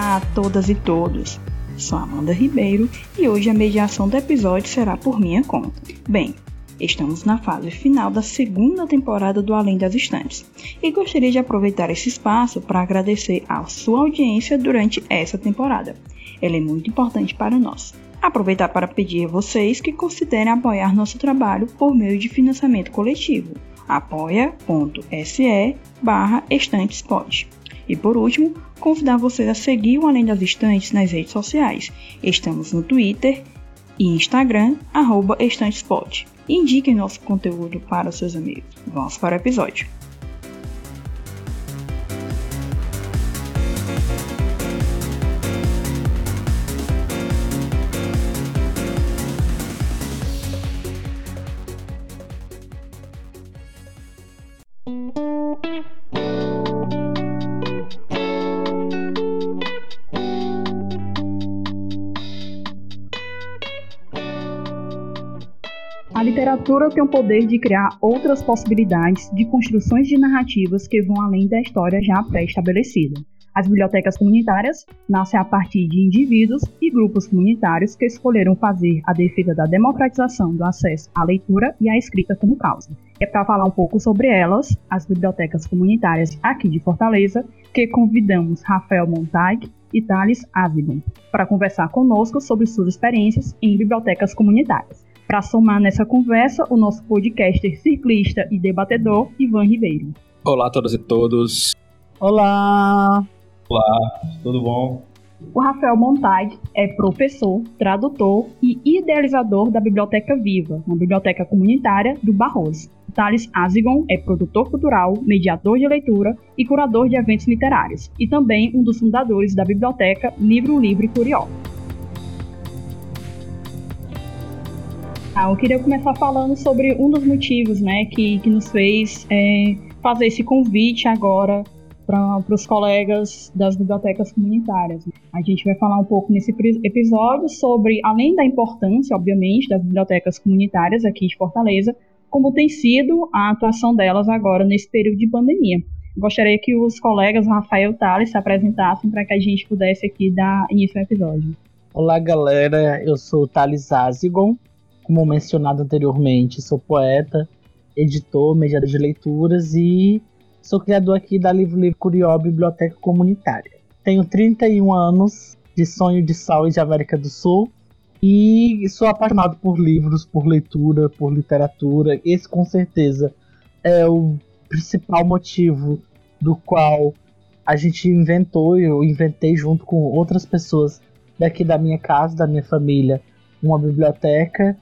Olá a todas e todos. Sou Amanda Ribeiro e hoje a mediação do episódio será por minha conta. Bem, estamos na fase final da segunda temporada do Além das Estantes e gostaria de aproveitar esse espaço para agradecer a sua audiência durante essa temporada. Ela é muito importante para nós. Aproveitar para pedir a vocês que considerem apoiar nosso trabalho por meio de financiamento coletivo. apoia.se barra estantespod. E por último, convidar vocês a seguir o Além das Estantes nas redes sociais. Estamos no Twitter e Instagram, arroba estantespod. Indiquem nosso conteúdo para seus amigos. Vamos para o episódio. Literatura tem o poder de criar outras possibilidades de construções de narrativas que vão além da história já pré-estabelecida. As bibliotecas comunitárias nascem a partir de indivíduos e grupos comunitários que escolheram fazer a defesa da democratização do acesso à leitura e à escrita como causa. É para falar um pouco sobre elas, as bibliotecas comunitárias aqui de Fortaleza, que convidamos Rafael Montag e Thales Azigon para conversar conosco sobre suas experiências em bibliotecas comunitárias. Para somar nessa conversa, o nosso podcaster ciclista e debatedor, Ivan Ribeiro. Olá a todas e todos. Olá! Olá, tudo bom? O Rafael Montag é professor, tradutor e idealizador da Biblioteca Viva, uma biblioteca comunitária do Barroso. Thales Azigon é produtor cultural, mediador de leitura e curador de eventos literários, e também um dos fundadores da biblioteca Livro Livre Curió. Ah, eu queria começar falando sobre um dos motivos né, que, que nos fez é, fazer esse convite agora para os colegas das bibliotecas comunitárias. A gente vai falar um pouco nesse episódio sobre, além da importância, obviamente, das bibliotecas comunitárias aqui de Fortaleza, como tem sido a atuação delas agora nesse período de pandemia. Gostaria que os colegas Rafael Thales se apresentassem para que a gente pudesse aqui dar início ao episódio. Olá, galera. Eu sou o Thales Azigon. Como mencionado anteriormente, sou poeta, editor, mediador de leituras e sou criador aqui da Livro Livre Curió Biblioteca Comunitária. Tenho 31 anos de sonho de sal e de América do Sul e sou apaixonado por livros, por leitura, por literatura. Esse com certeza é o principal motivo do qual a gente inventou, eu inventei junto com outras pessoas daqui da minha casa, da minha família, uma biblioteca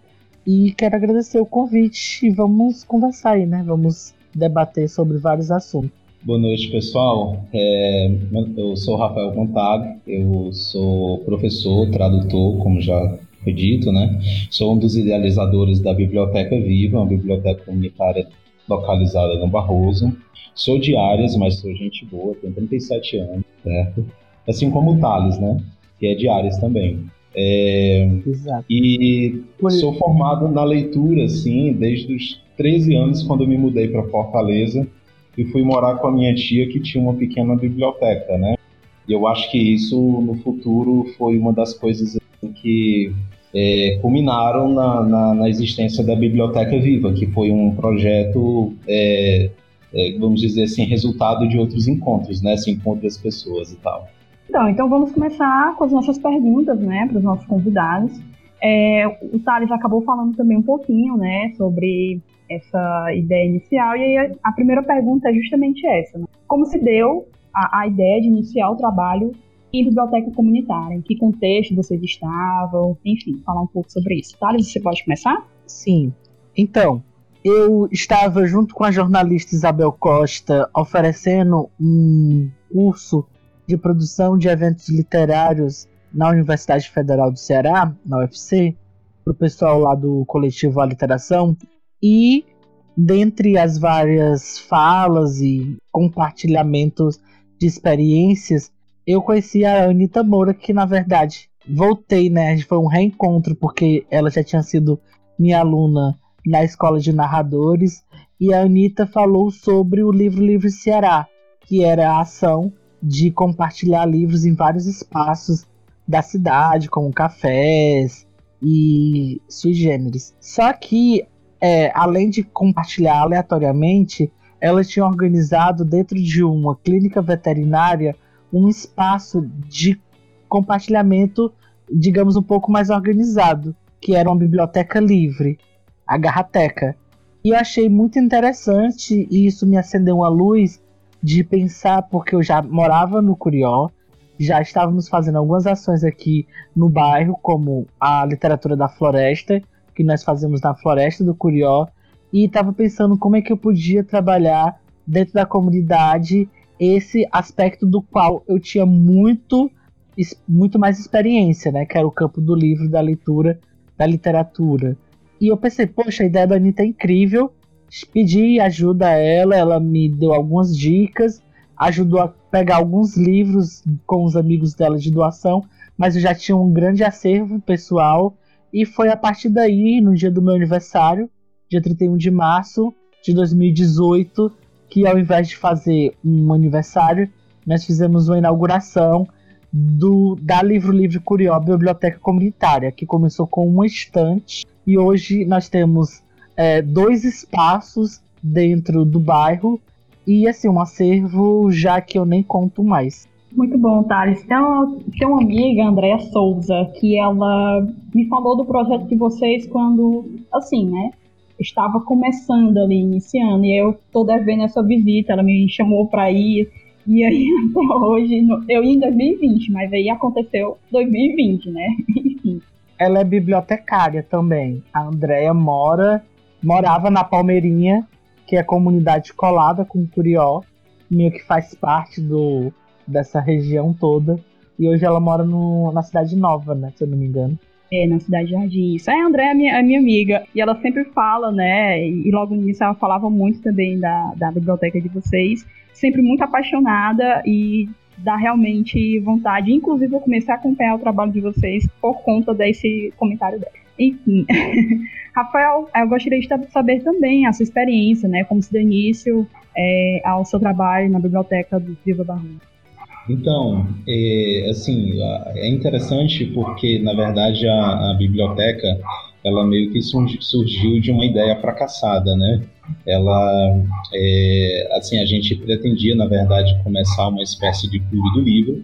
e quero agradecer o convite e vamos conversar aí, né? Vamos debater sobre vários assuntos. Boa noite, pessoal. É, eu sou Rafael Montag, eu sou professor, tradutor, como já foi dito, né? Sou um dos idealizadores da Biblioteca Viva, uma biblioteca comunitária localizada no Barroso. Sou de Áreas, mas sou gente boa, tenho 37 anos, certo? Assim como o Thales, né? Que é de Áreas também. É, Exato. E sou formado na leitura, assim, desde os 13 anos, quando me mudei para Fortaleza e fui morar com a minha tia, que tinha uma pequena biblioteca, né? E eu acho que isso, no futuro, foi uma das coisas assim, que é, culminaram na, na, na, existência da Biblioteca Viva, que foi um projeto, é, é, vamos dizer assim, resultado de outros encontros, né? Com outras pessoas e tal. Então, então vamos começar com as nossas perguntas, né, para os nossos convidados. É, o Thales acabou falando também um pouquinho, né, sobre essa ideia inicial, e aí a, a primeira pergunta é justamente essa, né? Como se deu a, a, ideia de iniciar o trabalho em biblioteca comunitária? Em que contexto vocês estavam? Enfim, falar um pouco sobre isso. Thales, você pode começar? Sim. Então, eu estava junto com a jornalista Isabel Costa oferecendo um curso de produção de eventos literários na Universidade Federal do Ceará, na UFC, para o pessoal lá do coletivo A Literação. E dentre as várias falas e compartilhamentos de experiências, eu conheci a Anitta Moura, que na verdade voltei, né? Foi um reencontro, porque ela já tinha sido minha aluna na escola de narradores. E a Anitta falou sobre o livro Livre Ceará, que era a ação de compartilhar livros em vários espaços da cidade, como cafés e sui generis. Só que, é, além de compartilhar aleatoriamente, ela tinha organizado dentro de uma clínica veterinária um espaço de compartilhamento, digamos, um pouco mais organizado, que era uma biblioteca livre, a Garrateca. E eu achei muito interessante e isso me acendeu uma luz de pensar, porque eu já morava no Curió, já estávamos fazendo algumas ações aqui no bairro, como a literatura da floresta, que nós fazemos na floresta do Curió, e estava pensando como é que eu podia trabalhar dentro da comunidade esse aspecto do qual eu tinha muito muito mais experiência, né, que era o campo do livro, da leitura, da literatura. E eu pensei, poxa, a ideia da Anitta é incrível. Pedi ajuda a ela, ela me deu algumas dicas, ajudou a pegar alguns livros com os amigos dela de doação, mas eu já tinha um grande acervo pessoal. E foi a partir daí, no dia do meu aniversário, dia 31 de março de 2018, que ao invés de fazer um aniversário, nós fizemos uma inauguração do da Livro Livre Curió Biblioteca Comunitária, que começou com uma estante e hoje nós temos é, dois espaços dentro do bairro e assim um acervo já que eu nem conto mais. Muito bom, Thales. Tem uma, tem uma amiga, Andréa Souza, que ela me falou do projeto de vocês quando, assim, né? estava começando ali, iniciando, e eu tô devendo essa visita, ela me chamou para ir, e aí até hoje, eu ia em 2020, mas aí aconteceu 2020, né? Enfim. Ela é bibliotecária também. A Andrea mora, morava na Palmeirinha, que é a comunidade colada com Curió, meio que faz parte do, dessa região toda. E hoje ela mora no, na Cidade Nova, né? Se eu não me engano. É, na Cidade Jardim. Isso. É, a André é minha, minha amiga. E ela sempre fala, né? E logo no início ela falava muito também da, da biblioteca de vocês. Sempre muito apaixonada e dá realmente vontade. Inclusive, eu comecei a acompanhar o trabalho de vocês por conta desse comentário dela. Enfim. Rafael, eu gostaria de saber também a sua experiência, né? Como se deu início é, ao seu trabalho na biblioteca do Viva Barroso. Então, é, assim, é interessante porque, na verdade, a, a, biblioteca, ela meio que surgiu de uma ideia fracassada, né? Ela, é, assim, a gente pretendia, na verdade, começar uma espécie de clube do livro,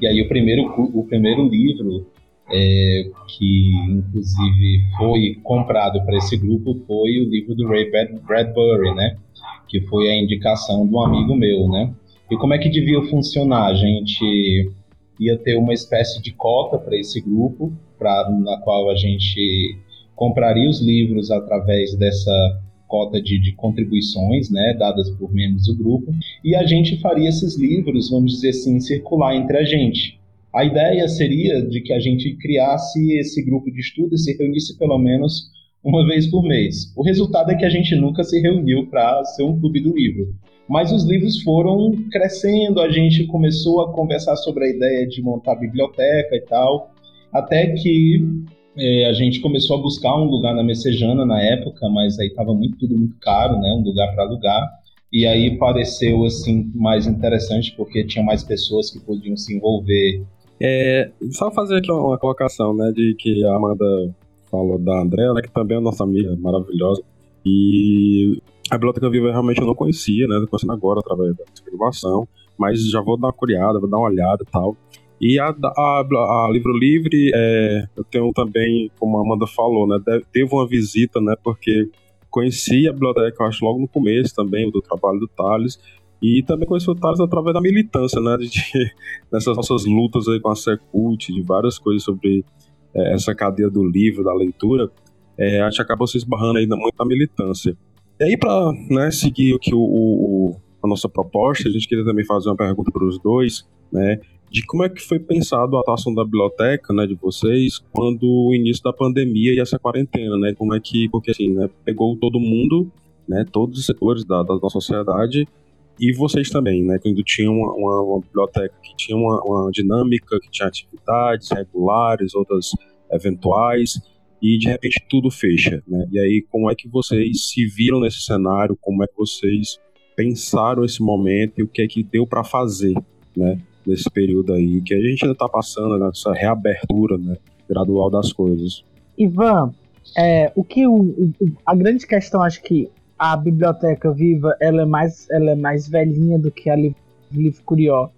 e aí o primeiro, o primeiro livro é, que, inclusive, foi comprado para esse grupo foi o livro do Ray Bradbury, né? Que foi a indicação de um amigo meu, né? E como é que devia funcionar? A gente ia ter uma espécie de cota para esse grupo, pra, na qual a gente compraria os livros através dessa cota de, de, contribuições, né, dadas por membros do grupo, e a gente faria esses livros, vamos dizer assim, circular entre a gente. A ideia seria de que a gente criasse esse grupo de estudo e se reunisse pelo menos uma vez por mês. O resultado é que a gente nunca se reuniu para ser um clube do livro. Mas os livros foram crescendo, a gente começou a conversar sobre a ideia de montar biblioteca e tal, até que é, a gente começou a buscar um lugar na Messejana na época, mas aí estava muito, tudo muito caro, né, um lugar para alugar. E aí pareceu assim mais interessante porque tinha mais pessoas que podiam se envolver. É, só fazer aqui uma colocação, né, de que a Amanda falou da Andréa, né, que também é nossa amiga maravilhosa. E a Biblioteca Viva realmente eu não conhecia, né? Tô conhecendo agora através da gravação, mas já vou dar uma curiada, vou dar uma olhada e tal. E a, a, a Livro Livre, é, eu tenho também, como a Amanda falou, né? Teve uma visita, né? Porque conheci a biblioteca, eu acho, logo no começo também, do trabalho do Thales. E também conheci o Thales através da militância, né? De, nessas nossas lutas aí com a Secult, de várias coisas sobre é, essa cadeia do livro, da leitura. É, a gente acabou se esbarrando aí muito na militância. E aí, para né, seguir que o, o, a nossa proposta, a gente queria também fazer uma pergunta para os dois, né? De como é que foi pensado a atuação da biblioteca, né, de vocês, quando o início da pandemia e essa quarentena, né? Como é que, porque assim, né, pegou todo mundo, né, todos os setores da, da nossa sociedade, e vocês também, né? Quando tinha uma, uma, uma biblioteca que tinha uma, uma, dinâmica, que tinha atividades regulares, outras eventuais, e de repente tudo fecha, né? E aí como é que vocês se viram nesse cenário? Como é que vocês pensaram esse momento e o que é que deu para fazer né? Nesse período aí que a gente ainda está passando nessa reabertura, né? Gradual das coisas. Ivan, é, o que o, o, a grande questão, acho que a biblioteca viva, ela é mais, ela é mais velhinha do que a Livro Curió.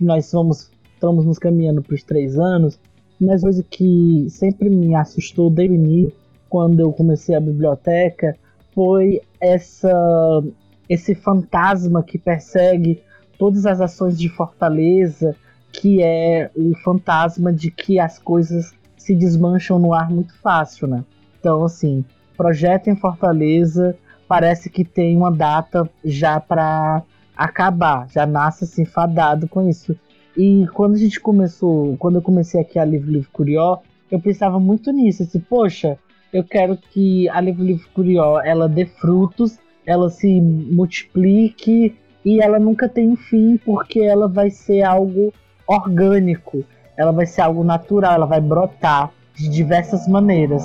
Nós vamos, estamos nos caminhando para os três anos, mas coisa que sempre me assustou desde início, quando eu comecei a biblioteca, foi essa esse fantasma que persegue todas as ações de Fortaleza, que é o fantasma de que as coisas se desmancham no ar muito fácil, né? Então, assim, projeto em Fortaleza parece que tem uma data já para acabar, já nasce assim fadado com isso. E quando a gente começou, quando eu comecei aqui a Livro Livro Curió, eu pensava muito nisso, assim, poxa, eu quero que a Livro Livro Curió ela dê frutos, ela se multiplique e ela nunca tem fim porque ela vai ser algo orgânico, ela vai ser algo natural, ela vai brotar de diversas maneiras.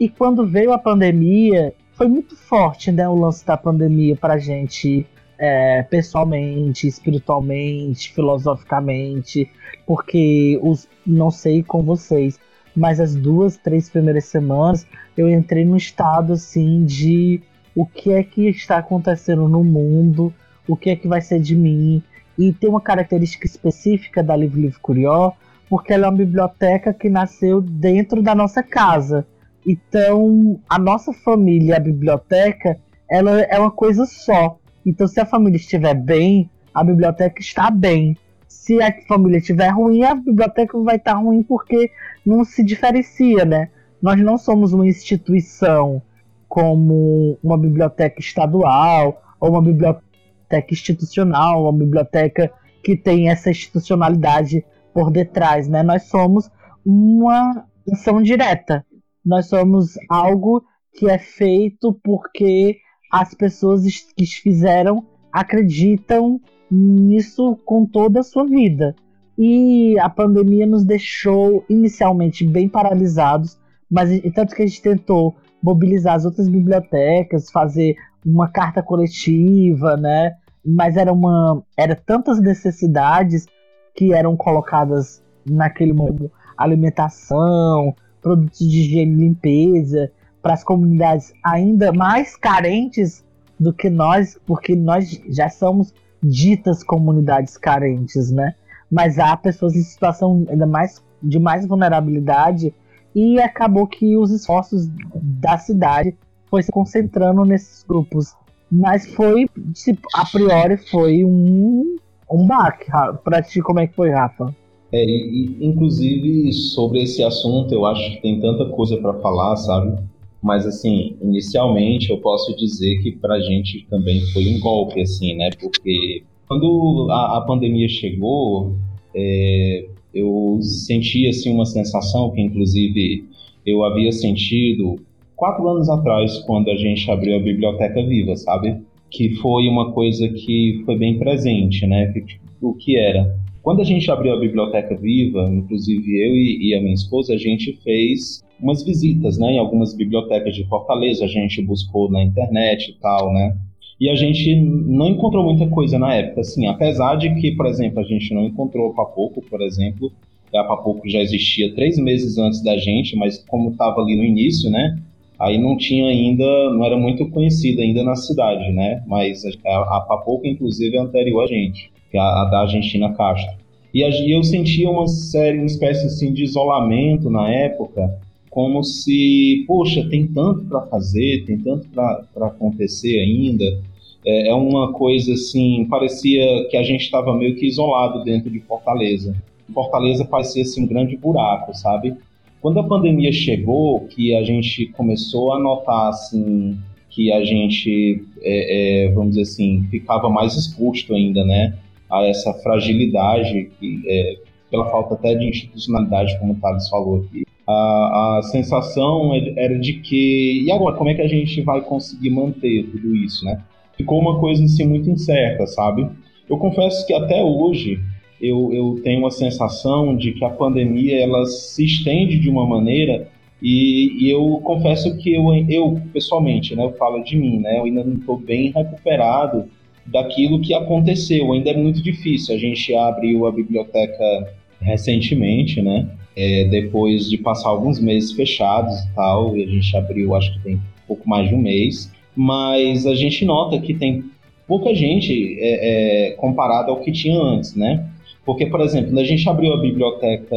E quando veio a pandemia, foi muito forte, né, o lance da pandemia pra gente é, pessoalmente, espiritualmente, filosoficamente, porque os não sei com vocês, mas as duas, três primeiras semanas eu entrei num estado assim de o que é que está acontecendo no mundo, o que é que vai ser de mim. E tem uma característica específica da Livre Livre Curió, porque ela é uma biblioteca que nasceu dentro da nossa casa. Então, a nossa família, a biblioteca, ela é uma coisa só. Então, se a família estiver bem, a biblioteca está bem. Se a família estiver ruim, a biblioteca vai estar ruim porque não se diferencia, né? Nós não somos uma instituição como uma biblioteca estadual ou uma biblioteca institucional, uma biblioteca que tem essa institucionalidade por detrás, né? Nós somos uma ação direta. Nós somos algo que é feito porque as pessoas que fizeram acreditam nisso com toda a sua vida. E a pandemia nos deixou inicialmente bem paralisados, mas tanto que a gente tentou mobilizar as outras bibliotecas, fazer uma carta coletiva, né? Mas era uma era tantas necessidades que eram colocadas naquele momento, alimentação, produtos de higiene e limpeza, para as comunidades ainda mais carentes do que nós, porque nós já somos ditas comunidades carentes, né? Mas há pessoas em situação ainda mais de mais vulnerabilidade e acabou que os esforços da cidade foi se concentrando nesses grupos. Mas foi, tipo, a priori, foi um, um baque. Pra ti, como é que foi, Rafa? É, e, inclusive sobre esse assunto, eu acho que tem tanta coisa para falar, sabe? Mas, assim, inicialmente eu posso dizer que para a gente também foi um golpe, assim, né? Porque quando a, a pandemia chegou, é, eu senti, assim, uma sensação que, inclusive, eu havia sentido quatro anos atrás, quando a gente abriu a Biblioteca Viva, sabe? Que foi uma coisa que foi bem presente, né? O que era? Quando a gente abriu a Biblioteca Viva, inclusive eu e, e a minha esposa, a gente fez umas visitas, né, em algumas bibliotecas de Fortaleza, a gente buscou na internet e tal, né? E a gente não encontrou muita coisa na época, assim, apesar de que, por exemplo, a gente não encontrou a Papoco, por exemplo, a Papoco já existia três meses antes da gente, mas como estava ali no início, né, aí não tinha ainda, não era muito conhecida ainda na cidade, né, mas a, a Papoco, inclusive, é anterior a gente, que é a, da Argentina Castro. E, e eu sentia uma série, uma espécie assim de isolamento na época, como se, poxa, tem tanto para fazer, tem tanto para acontecer ainda. É, é, uma coisa assim, parecia que a gente estava meio que isolado dentro de Fortaleza. Fortaleza parecia assim, um grande buraco, sabe? Quando a pandemia chegou, que a gente começou a notar assim que a gente, é, é, vamos dizer assim, ficava mais exposto ainda, né, a essa fragilidade que, é, pela falta até de institucionalidade, como o Thales falou aqui a, a sensação era de que, e agora, como é que a gente vai conseguir manter tudo isso, né? Ficou uma coisa assim muito incerta, sabe? Eu confesso que até hoje eu, eu tenho uma sensação de que a pandemia ela se estende de uma maneira e, e eu confesso que eu, eu pessoalmente, né, eu falo de mim, né, eu ainda não estou bem recuperado daquilo que aconteceu. Ainda é muito difícil. A gente abriu a biblioteca recentemente, né? É, depois de passar alguns meses fechados e tal, e a gente abriu, acho que tem pouco mais de um mês, mas a gente nota que tem pouca gente é, é, comparado ao que tinha antes, né? Porque, por exemplo, quando a gente abriu a biblioteca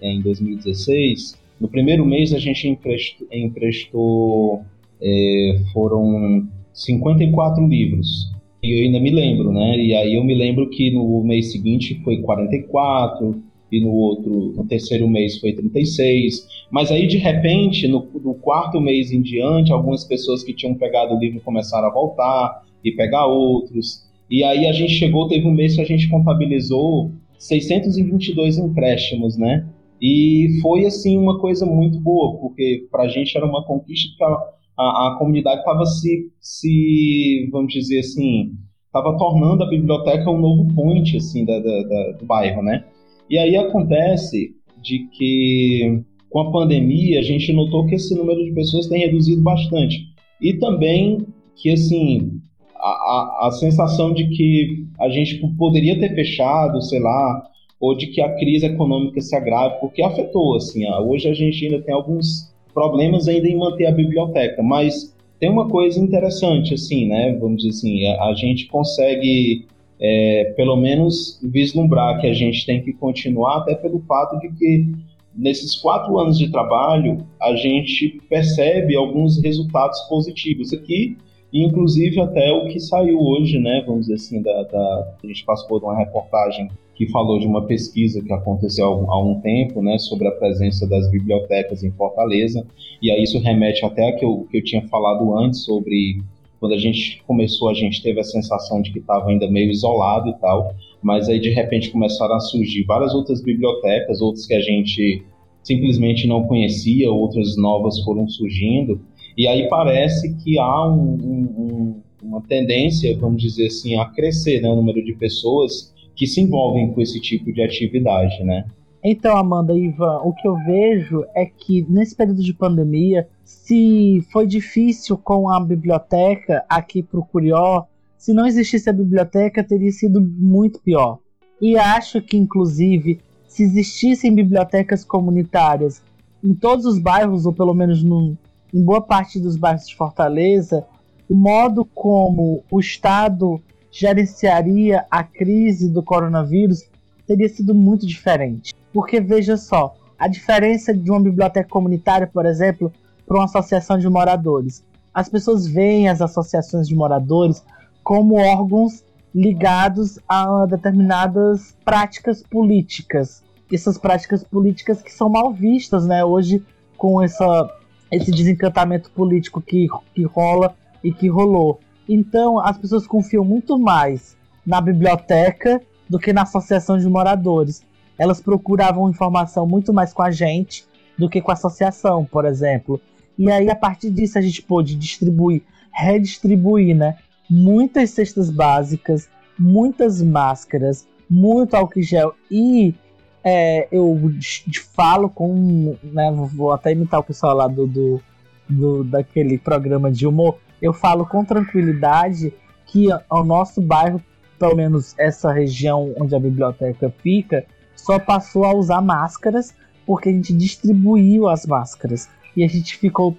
em 2016, no primeiro mês a gente emprestou, emprestou é, foram 54 livros. E eu ainda me lembro, né? E aí eu me lembro que no mês seguinte foi 44, e no outro, no terceiro mês foi 36. Mas aí, de repente, no, no, quarto mês em diante, algumas pessoas que tinham pegado o livro começaram a voltar e pegar outros. E aí a gente chegou, teve um mês que a gente contabilizou 622 empréstimos, né? E foi, assim, uma coisa muito boa, porque para a gente era uma conquista que a, a, comunidade estava se, se, vamos dizer assim, estava tornando a biblioteca um novo point, assim, da, da, da, do bairro, né? E aí acontece de que com a pandemia a gente notou que esse número de pessoas tem reduzido bastante. E também que, assim, a, a, a sensação de que a gente poderia ter fechado, sei lá, ou de que a crise econômica se agrave, porque afetou, assim, hoje a gente ainda tem alguns problemas ainda em manter a biblioteca, mas tem uma coisa interessante, assim, né, vamos dizer assim, a, a gente consegue é, pelo menos vislumbrar que a gente tem que continuar, até pelo fato de que nesses quatro anos de trabalho a gente percebe alguns resultados positivos aqui, inclusive até o que saiu hoje, né? Vamos dizer assim, da, da a gente passou de uma reportagem que falou de uma pesquisa que aconteceu há um tempo, né, sobre a presença das bibliotecas em Fortaleza, e aí isso remete até a que eu, que eu tinha falado antes sobre quando a gente começou, a gente teve a sensação de que estava ainda meio isolado e tal, mas aí de repente começaram a surgir várias outras bibliotecas, outras que a gente simplesmente não conhecia, outras novas foram surgindo, e aí parece que há um, um, uma tendência, vamos dizer assim, a crescer né, o número de pessoas que se envolvem com esse tipo de atividade, né? Então, Amanda e Ivan, o que eu vejo é que nesse período de pandemia, se foi difícil com a biblioteca aqui para o Curió, se não existisse a biblioteca, teria sido muito pior. E acho que, inclusive, se existissem bibliotecas comunitárias em todos os bairros, ou pelo menos no, em boa parte dos bairros de Fortaleza, o modo como o Estado gerenciaria a crise do coronavírus teria sido muito diferente. Porque veja só, a diferença de uma biblioteca comunitária, por exemplo, para uma associação de moradores. As pessoas veem as associações de moradores como órgãos ligados a determinadas práticas políticas. Essas práticas políticas que são mal vistas, né? Hoje, com essa, esse desencantamento político que, que rola e que rolou. Então, as pessoas confiam muito mais na biblioteca do que na associação de moradores elas procuravam informação muito mais com a gente do que com a associação, por exemplo. E aí, a partir disso, a gente pôde distribuir, redistribuir, né? Muitas cestas básicas, muitas máscaras, muito álcool gel. E é, eu falo com. Né, vou até imitar o pessoal lá do, do, do, daquele programa de humor. Eu falo com tranquilidade que o nosso bairro, pelo menos essa região onde a biblioteca fica, só passou a usar máscaras porque a gente distribuiu as máscaras e a gente ficou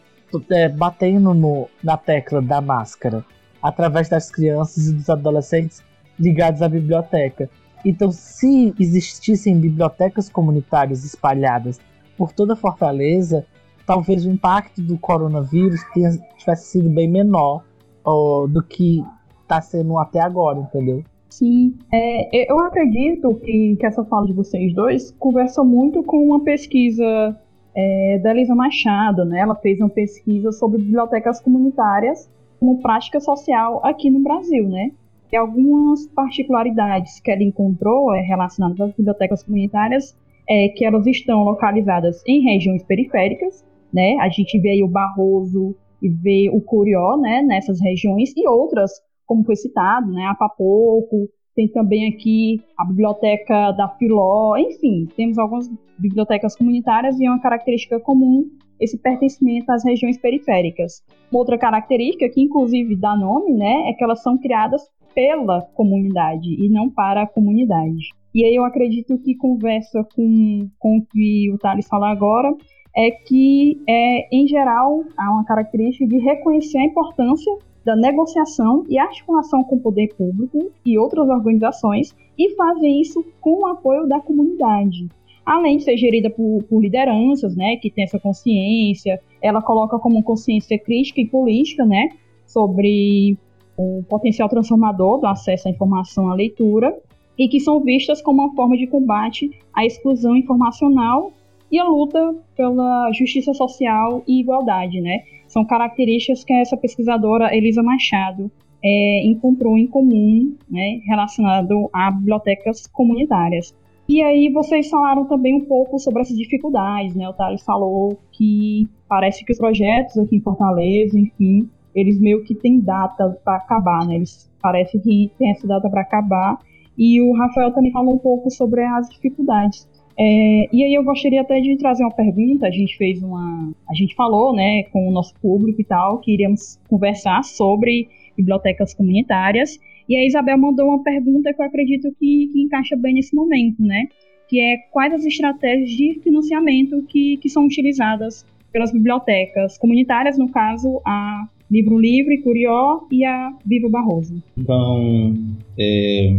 é, batendo no, na tecla da máscara através das crianças e dos adolescentes ligados à biblioteca. Então, se existissem bibliotecas comunitárias espalhadas por toda Fortaleza, talvez o impacto do coronavírus tenha, tivesse sido bem menor ó, do que está sendo até agora, entendeu? Sim, é, eu acredito que, que essa fala de vocês dois conversa muito com uma pesquisa é, da Elisa Machado, né? Ela fez uma pesquisa sobre bibliotecas comunitárias como prática social aqui no Brasil, né? E algumas particularidades que ela encontrou é, relacionadas às bibliotecas comunitárias é que elas estão localizadas em regiões periféricas, né? A gente vê aí o Barroso e vê o Curió, né? Nessas regiões e outras como foi citado, né, a Papoco, tem também aqui a biblioteca da Filó, enfim, temos algumas bibliotecas comunitárias e é uma característica comum esse pertencimento às regiões periféricas. Uma outra característica que inclusive dá nome, né, é que elas são criadas pela comunidade e não para a comunidade. E aí eu acredito que conversa com, com o que o Thales fala agora, é que, é, em geral, há uma característica de reconhecer a importância da negociação e articulação com o poder público e outras organizações e fazer isso com o apoio da comunidade. Além de ser gerida por, por lideranças, né, que tem essa consciência, ela coloca como consciência crítica e política, né, sobre o potencial transformador do acesso à informação à leitura e que são vistas como uma forma de combate à exclusão informacional e a luta pela justiça social e igualdade, né? São características que essa pesquisadora Elisa Machado é, encontrou em comum, né, relacionado a bibliotecas comunitárias. E aí vocês falaram também um pouco sobre essas dificuldades, né? O Thales falou que parece que os projetos aqui em Fortaleza, enfim, eles meio que têm data para acabar, né? Eles parece que tem essa data para acabar. E o Rafael também falou um pouco sobre as dificuldades. É, e aí eu gostaria até de trazer uma pergunta. A gente fez uma, a gente falou, né, com o nosso público e tal, que iríamos conversar sobre bibliotecas comunitárias. E a Isabel mandou uma pergunta que eu acredito que, que encaixa bem nesse momento, né? Que é quais as estratégias de financiamento que, que são utilizadas pelas bibliotecas comunitárias, no caso, a Livro Livre, Curió e a Viva Barroso. Então, é,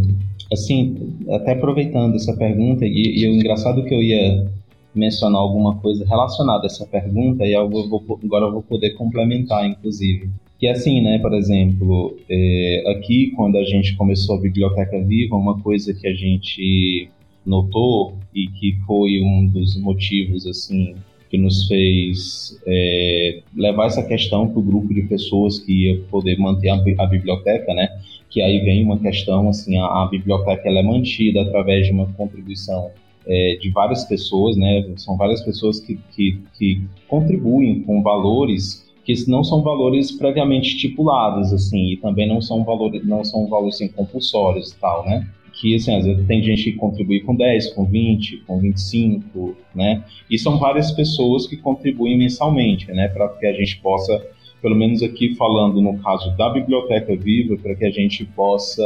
assim, até aproveitando essa pergunta, e, e o engraçado que eu ia mencionar alguma coisa relacionada a essa pergunta, e eu vou, agora eu vou poder complementar, inclusive. Que é assim, né, por exemplo, é, aqui quando a gente começou a Biblioteca Viva, uma coisa que a gente notou e que foi um dos motivos, assim, que nos fez é, levar essa questão para o grupo de pessoas que ia poder manter a, a biblioteca, né, que aí vem uma questão, assim, a, a biblioteca ela é mantida através de uma contribuição é, de várias pessoas, né, são várias pessoas que, que, que contribuem com valores que não são valores previamente estipulados, assim, e também não são valores, não são valores assim, compulsórios e tal, né? Que, assim, às vezes tem gente que contribui com 10, com 20, com 25, né? E são várias pessoas que contribuem mensalmente, né? Para que a gente possa pelo menos aqui falando no caso da Biblioteca Viva, para que a gente possa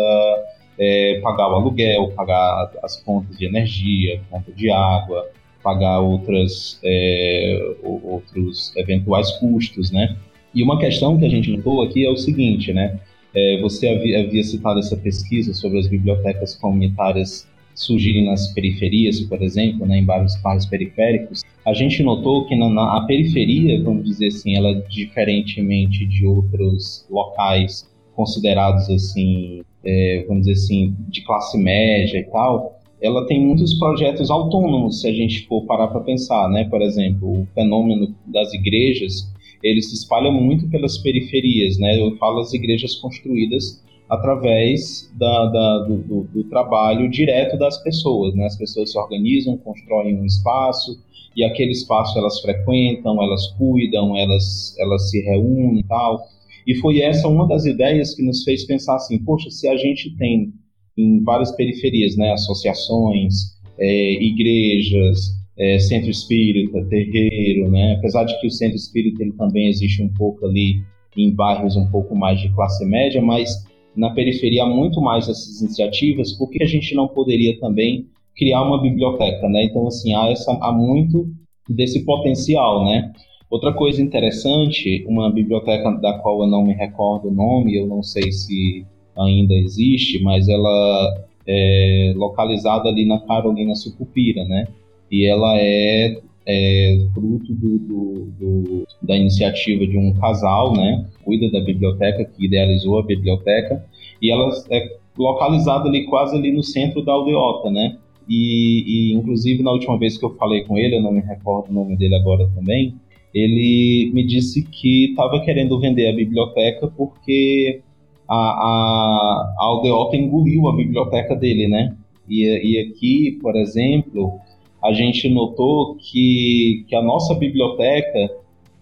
é, pagar o aluguel, pagar as contas de energia, conta de água, pagar outras, é, outros eventuais custos, né? E uma questão que a gente notou aqui é o seguinte, né? É, você havia, havia citado essa pesquisa sobre as bibliotecas comunitárias surgirem nas periferias, por exemplo, né, em vários bairros periféricos, a gente notou que na, na, a periferia, vamos dizer assim, ela diferentemente de outros locais considerados assim, é, vamos dizer assim, de classe média e tal, ela tem muitos projetos autônomos, se a gente for parar para pensar, né? Por exemplo, o fenômeno das igrejas, ele se espalha muito pelas periferias, né? Eu falo as igrejas construídas através da, da, do, do, do, trabalho direto das pessoas. Né? As pessoas se organizam, constroem um espaço e aquele espaço elas frequentam, elas cuidam, elas, elas se reúnem e tal. E foi essa uma das ideias que nos fez pensar assim, poxa, se a gente tem em várias periferias, né, associações, é, igrejas, é, centro espírita, terreiro, né, apesar de que o centro espírita ele também existe um pouco ali em bairros um pouco mais de classe média, mas na periferia muito mais essas iniciativas, por que a gente não poderia também criar uma biblioteca, né? Então, assim, há, essa, há muito desse potencial, né? Outra coisa interessante, uma biblioteca da qual eu não me recordo o nome, eu não sei se ainda existe, mas ela é localizada ali na Carolina Sucupira, né? E ela é, é fruto do, do, do, da iniciativa de um casal, né? Cuida da biblioteca, que idealizou a biblioteca, e ela é localizada ali quase ali no centro da aldeota, né? E, e, inclusive na última vez que eu falei com ele, eu não me recordo o nome dele agora também, ele me disse que estava querendo vender a biblioteca porque a, a, a aldeota engoliu a biblioteca dele, né? E, e aqui, por exemplo, a gente notou que, que a nossa biblioteca,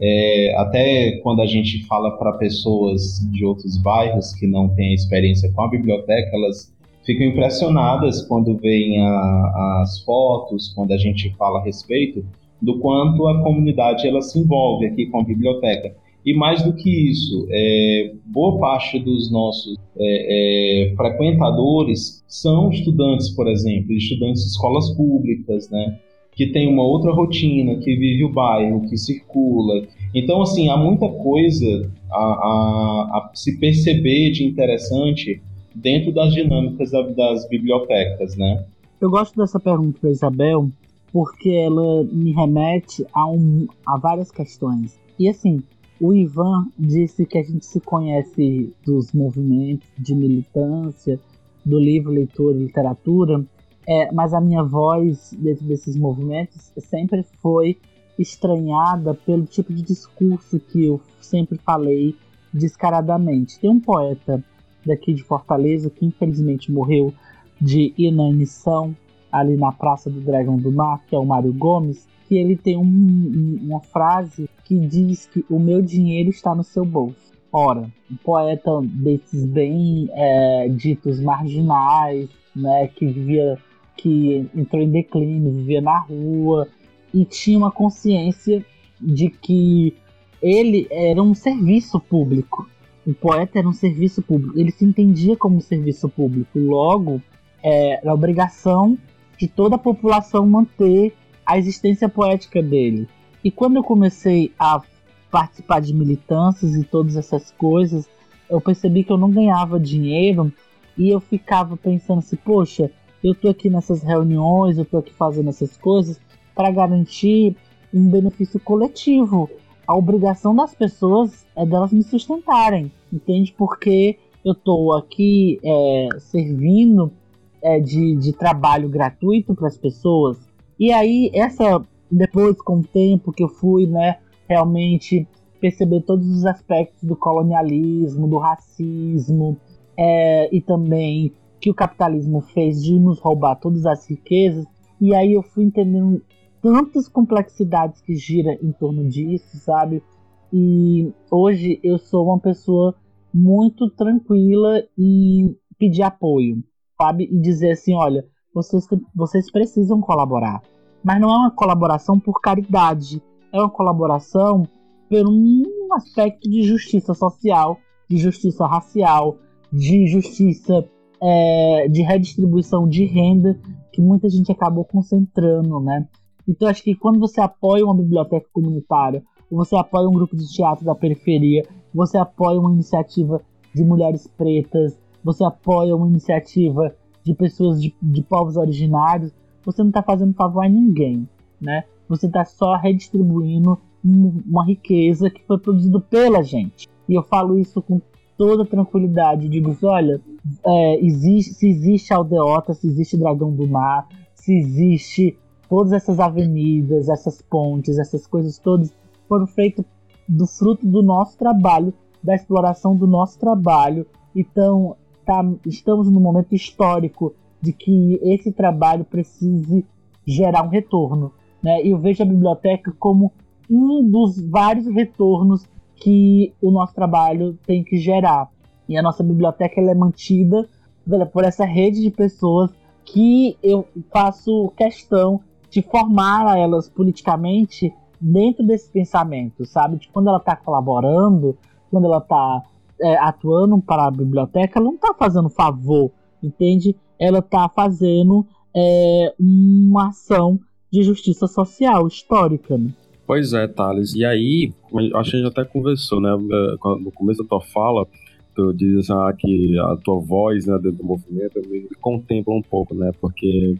é, até quando a gente fala para pessoas de outros bairros que não têm experiência com a biblioteca, elas ficam impressionadas quando veem a, as fotos, quando a gente fala a respeito do quanto a comunidade ela se envolve aqui com a biblioteca. E mais do que isso, é, boa parte dos nossos é, é, frequentadores são estudantes, por exemplo, estudantes de escolas públicas, né? Que tem uma outra rotina, que vive o bairro, que circula. Então, assim, há muita coisa a, a, a se perceber de interessante dentro das dinâmicas das bibliotecas, né? Eu gosto dessa pergunta da Isabel porque ela me remete a, um, a várias questões. E assim, o Ivan disse que a gente se conhece dos movimentos de militância, do livro, leitura e literatura, é, mas a minha voz dentro desses movimentos sempre foi estranhada pelo tipo de discurso que eu sempre falei descaradamente. Tem um poeta daqui de Fortaleza que infelizmente morreu de inanição ali na Praça do Dragão do Mar, que é o Mário Gomes, que ele tem um, uma frase que diz que o meu dinheiro está no seu bolso. Ora, um poeta desses bem é, ditos marginais, né, que vivia, que entrou em declínio, vivia na rua e tinha uma consciência de que ele era um serviço público. O poeta era um serviço público. Ele se entendia como um serviço público. Logo, é, era obrigação de toda a população manter a existência poética dele. E quando eu comecei a participar de militâncias e todas essas coisas, eu percebi que eu não ganhava dinheiro e eu ficava pensando assim, poxa, eu tô aqui nessas reuniões, eu tô aqui fazendo essas coisas para garantir um benefício coletivo. A obrigação das pessoas é delas me sustentarem, entende? Porque eu tô aqui é, servindo é, de, de trabalho gratuito para as pessoas. E aí, essa depois, com o tempo que eu fui, né, realmente perceber todos os aspectos do colonialismo, do racismo, é, e também que o capitalismo fez de nos roubar todas as riquezas. E aí eu fui entendendo tantas complexidades que gira em torno disso, sabe? E hoje eu sou uma pessoa muito tranquila em pedir apoio sabe? E dizer assim, olha, vocês, vocês precisam colaborar. Mas não é uma colaboração por caridade, é uma colaboração por um aspecto de justiça social, de justiça racial, de justiça é, de redistribuição de renda que muita gente acabou concentrando, né? Então acho que quando você apoia uma biblioteca comunitária, você apoia um grupo de teatro da periferia, você apoia uma iniciativa de mulheres pretas, você apoia uma iniciativa de pessoas de, de povos originários, você não está fazendo favor a ninguém, né? Você está só redistribuindo uma riqueza que foi produzida pela gente. E eu falo isso com toda tranquilidade. Digo, olha, é, existe, se existe aldeota, se existe dragão do mar, se existe todas essas avenidas, essas pontes, essas coisas todas foram feitas do fruto do nosso trabalho, da exploração do nosso trabalho. Então, tá, estamos num momento histórico de que esse trabalho precise gerar um retorno. Né? E eu vejo a biblioteca como um dos vários retornos que o nosso trabalho tem que gerar. E a nossa biblioteca ela é mantida por essa rede de pessoas que eu faço questão de formar elas politicamente dentro desse pensamento, sabe? De quando ela está colaborando, quando ela está é, atuando para a biblioteca, ela não está fazendo favor, entende? Ela está fazendo é, uma ação de justiça social histórica. Né? Pois é, Thales. E aí, acho que a gente até conversou, né? No começo da tua fala, tu diz ah, que a tua voz né, dentro do movimento me contempla um pouco, né? Porque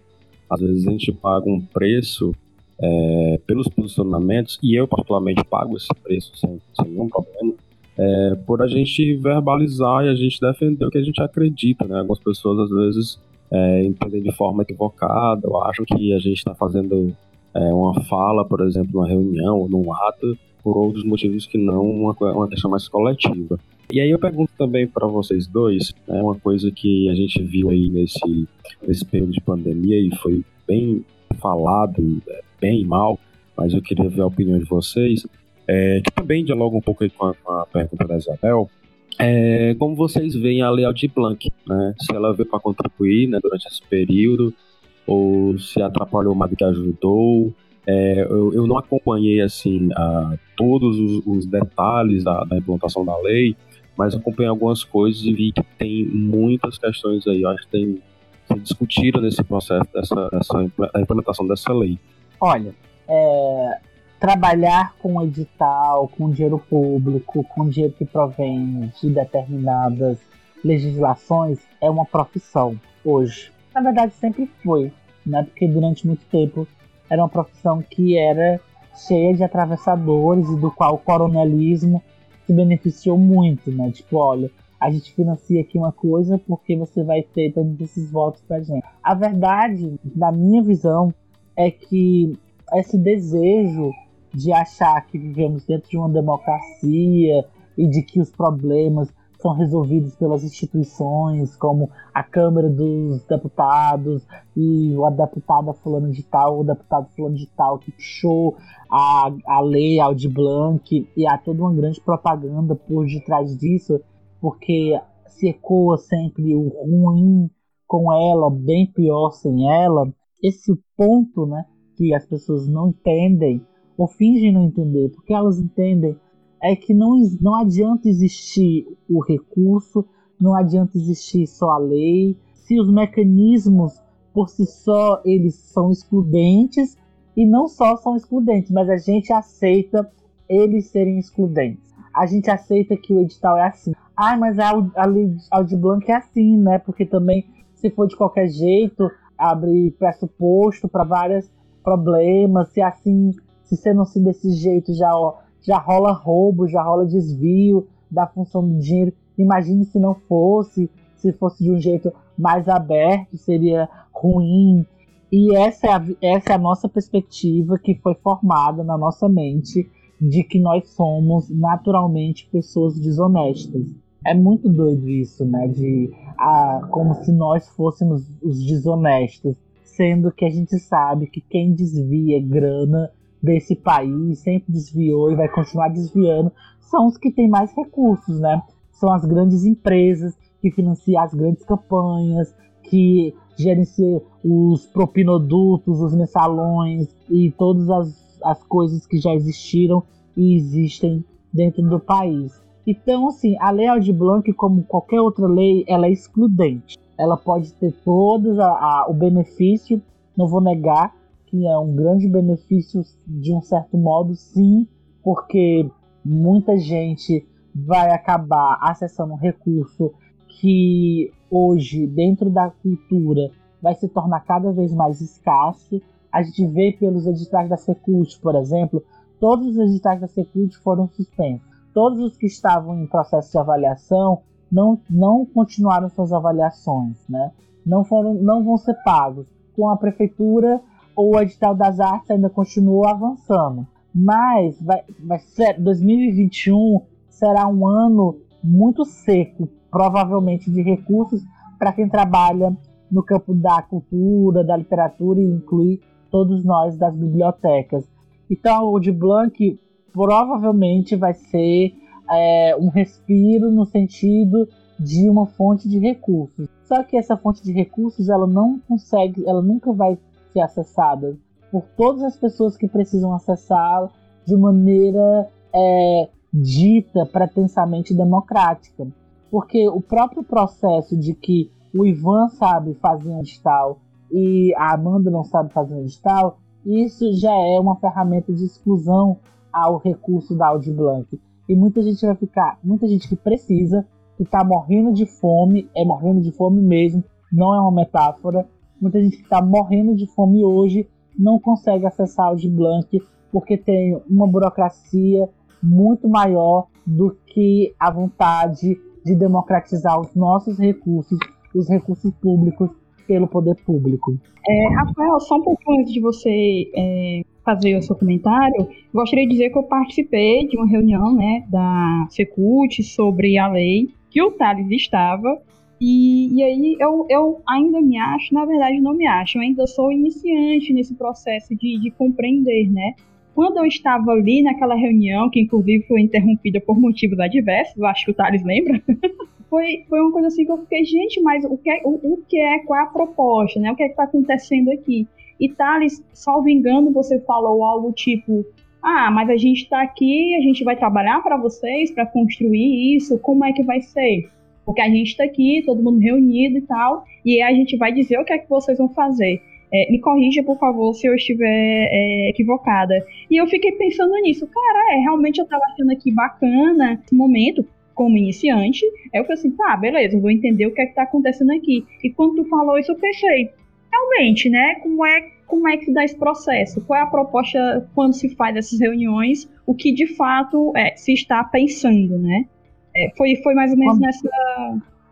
às vezes a gente paga um preço é, pelos posicionamentos, e eu particularmente pago esse preço sem, sem nenhum problema, é, por a gente verbalizar e a gente defender o que a gente acredita, né? Algumas pessoas às vezes é, entendem de forma equivocada ou acham que a gente está fazendo é, uma fala, por exemplo, numa reunião ou num ato, por outros motivos que não uma, uma questão mais coletiva. E aí eu pergunto também para vocês dois, né, uma coisa que a gente viu aí nesse, nesse período de pandemia e foi bem falado, é, bem mal, mas eu queria ver a opinião de vocês é, que também dialoga um pouco com a, com a pergunta da Isabel, é, como vocês veem a Aldir Blanc, né? Se ela veio para contribuir né, durante esse período, ou se atrapalhou mais do que ajudou, É, eu, eu, não acompanhei assim a, todos os, os detalhes da, da, implantação da lei, mas acompanhei algumas coisas e vi que tem muitas questões aí. Eu acho que tem se discutiram nesse processo dessa, dessa implementação dessa lei. Olha, é, trabalhar com edital, com dinheiro público, com dinheiro que provém de determinadas legislações é uma profissão hoje. Na verdade, sempre foi, né? Porque durante muito tempo era uma profissão que era cheia de atravessadores e do qual o coronelismo se beneficiou muito, né? Tipo, olha, a gente financia aqui uma coisa porque você vai ter todos esses votos pra gente. A verdade, da minha visão, é que esse desejo de achar que vivemos dentro de uma democracia e de que os problemas são resolvidos pelas instituições, como a Câmara dos Deputados e a deputada fulano de tal, o deputado fulano de tal que puxou a, a lei Audi Blanc e há toda uma grande propaganda por detrás disso, porque se ecoa sempre o ruim com ela, bem pior sem ela. Esse ponto, né, que as pessoas não entendem ou fingem não entender, porque elas entendem é que não, não adianta existir o recurso, não adianta existir só a lei, se os mecanismos por si só eles são excludentes e não só são excludentes, mas a gente aceita eles serem excludentes. A gente aceita que o edital é assim. Ah, mas a, a lei Blanc é assim, né? Porque também, se for de qualquer jeito, abre pressuposto para vários problemas. Se assim se você não se desse jeito, já, ó, já rola roubo, já rola desvio da função do dinheiro. Imagine se não fosse, se fosse de um jeito mais aberto, seria ruim. E essa é, a, essa é a nossa perspectiva que foi formada na nossa mente de que nós somos naturalmente pessoas desonestas. É muito doido isso, né? De ah, como se nós fôssemos os desonestos, sendo que a gente sabe que quem desvia grana desse país, sempre desviou e vai continuar desviando, são os que têm mais recursos, né? São as grandes empresas que financiam as grandes campanhas, que gerenciam os propinodutos, os mensalões e todas as, as coisas que já existiram e existem dentro do país. Então, assim, a Lei Aldir Blanc, como qualquer outra lei, ela é excludente. Ela pode ter a, o benefício, não vou negar, que é um grande benefício de um certo modo, sim, porque muita gente vai acabar acessando um recurso que hoje, dentro da cultura, vai se tornar cada vez mais escasso. A gente vê pelos editais da Secult, por exemplo, todos os editais da Secult foram suspensos. Todos os que estavam em processo de avaliação não, não continuaram suas avaliações, né? não, foram, não vão ser pagos. Com a prefeitura o edital das artes ainda continua avançando. Mas vai, vai ser 2021 será um ano muito seco, provavelmente de recursos para quem trabalha no campo da cultura, da literatura e inclui todos nós das bibliotecas. Então, o de Blanc provavelmente vai ser é, um respiro no sentido de uma fonte de recursos. Só que essa fonte de recursos ela não consegue, ela nunca vai ser acessada por todas as pessoas que precisam acessá-la de maneira é, dita, pretensamente democrática. Porque o próprio processo de que o Ivan sabe fazer um edital e a Amanda não sabe fazer um edital, isso já é uma ferramenta de exclusão ao recurso da Audi Blanc. E muita gente vai ficar, muita gente que precisa, que está morrendo de fome, é morrendo de fome mesmo, não é uma metáfora, Muita gente que está morrendo de fome hoje não consegue acessar o de Blanc porque tem uma burocracia muito maior do que a vontade de democratizar os nossos recursos, os recursos públicos, pelo poder público. É, Rafael, só um pouco antes de você é, fazer o seu comentário, gostaria de dizer que eu participei de uma reunião né, da Secult sobre a lei que o Thales estava e, e aí eu, eu ainda me acho, na verdade não me acho, eu ainda sou iniciante nesse processo de, de compreender, né? Quando eu estava ali naquela reunião, que inclusive foi interrompida por motivos adversos, acho que o Thales lembra, foi, foi uma coisa assim que eu fiquei, gente, mas o que, é, o, o que é, qual é a proposta, né? O que é que está acontecendo aqui? E Thales, salvo engano, você falou algo tipo: ah, mas a gente está aqui, a gente vai trabalhar para vocês, para construir isso, como é que vai ser? Porque a gente está aqui, todo mundo reunido e tal, e a gente vai dizer o que é que vocês vão fazer. É, me corrija, por favor, se eu estiver é, equivocada. E eu fiquei pensando nisso. Cara, é, realmente eu estava achando aqui bacana esse momento, como iniciante. Eu falei assim, tá, beleza, eu vou entender o que é que tá acontecendo aqui. E quando tu falou isso, eu pensei, realmente, né, como é, como é que se dá esse processo? Qual é a proposta quando se faz essas reuniões? O que de fato é, se está pensando, né? É, foi, foi mais ou menos nessa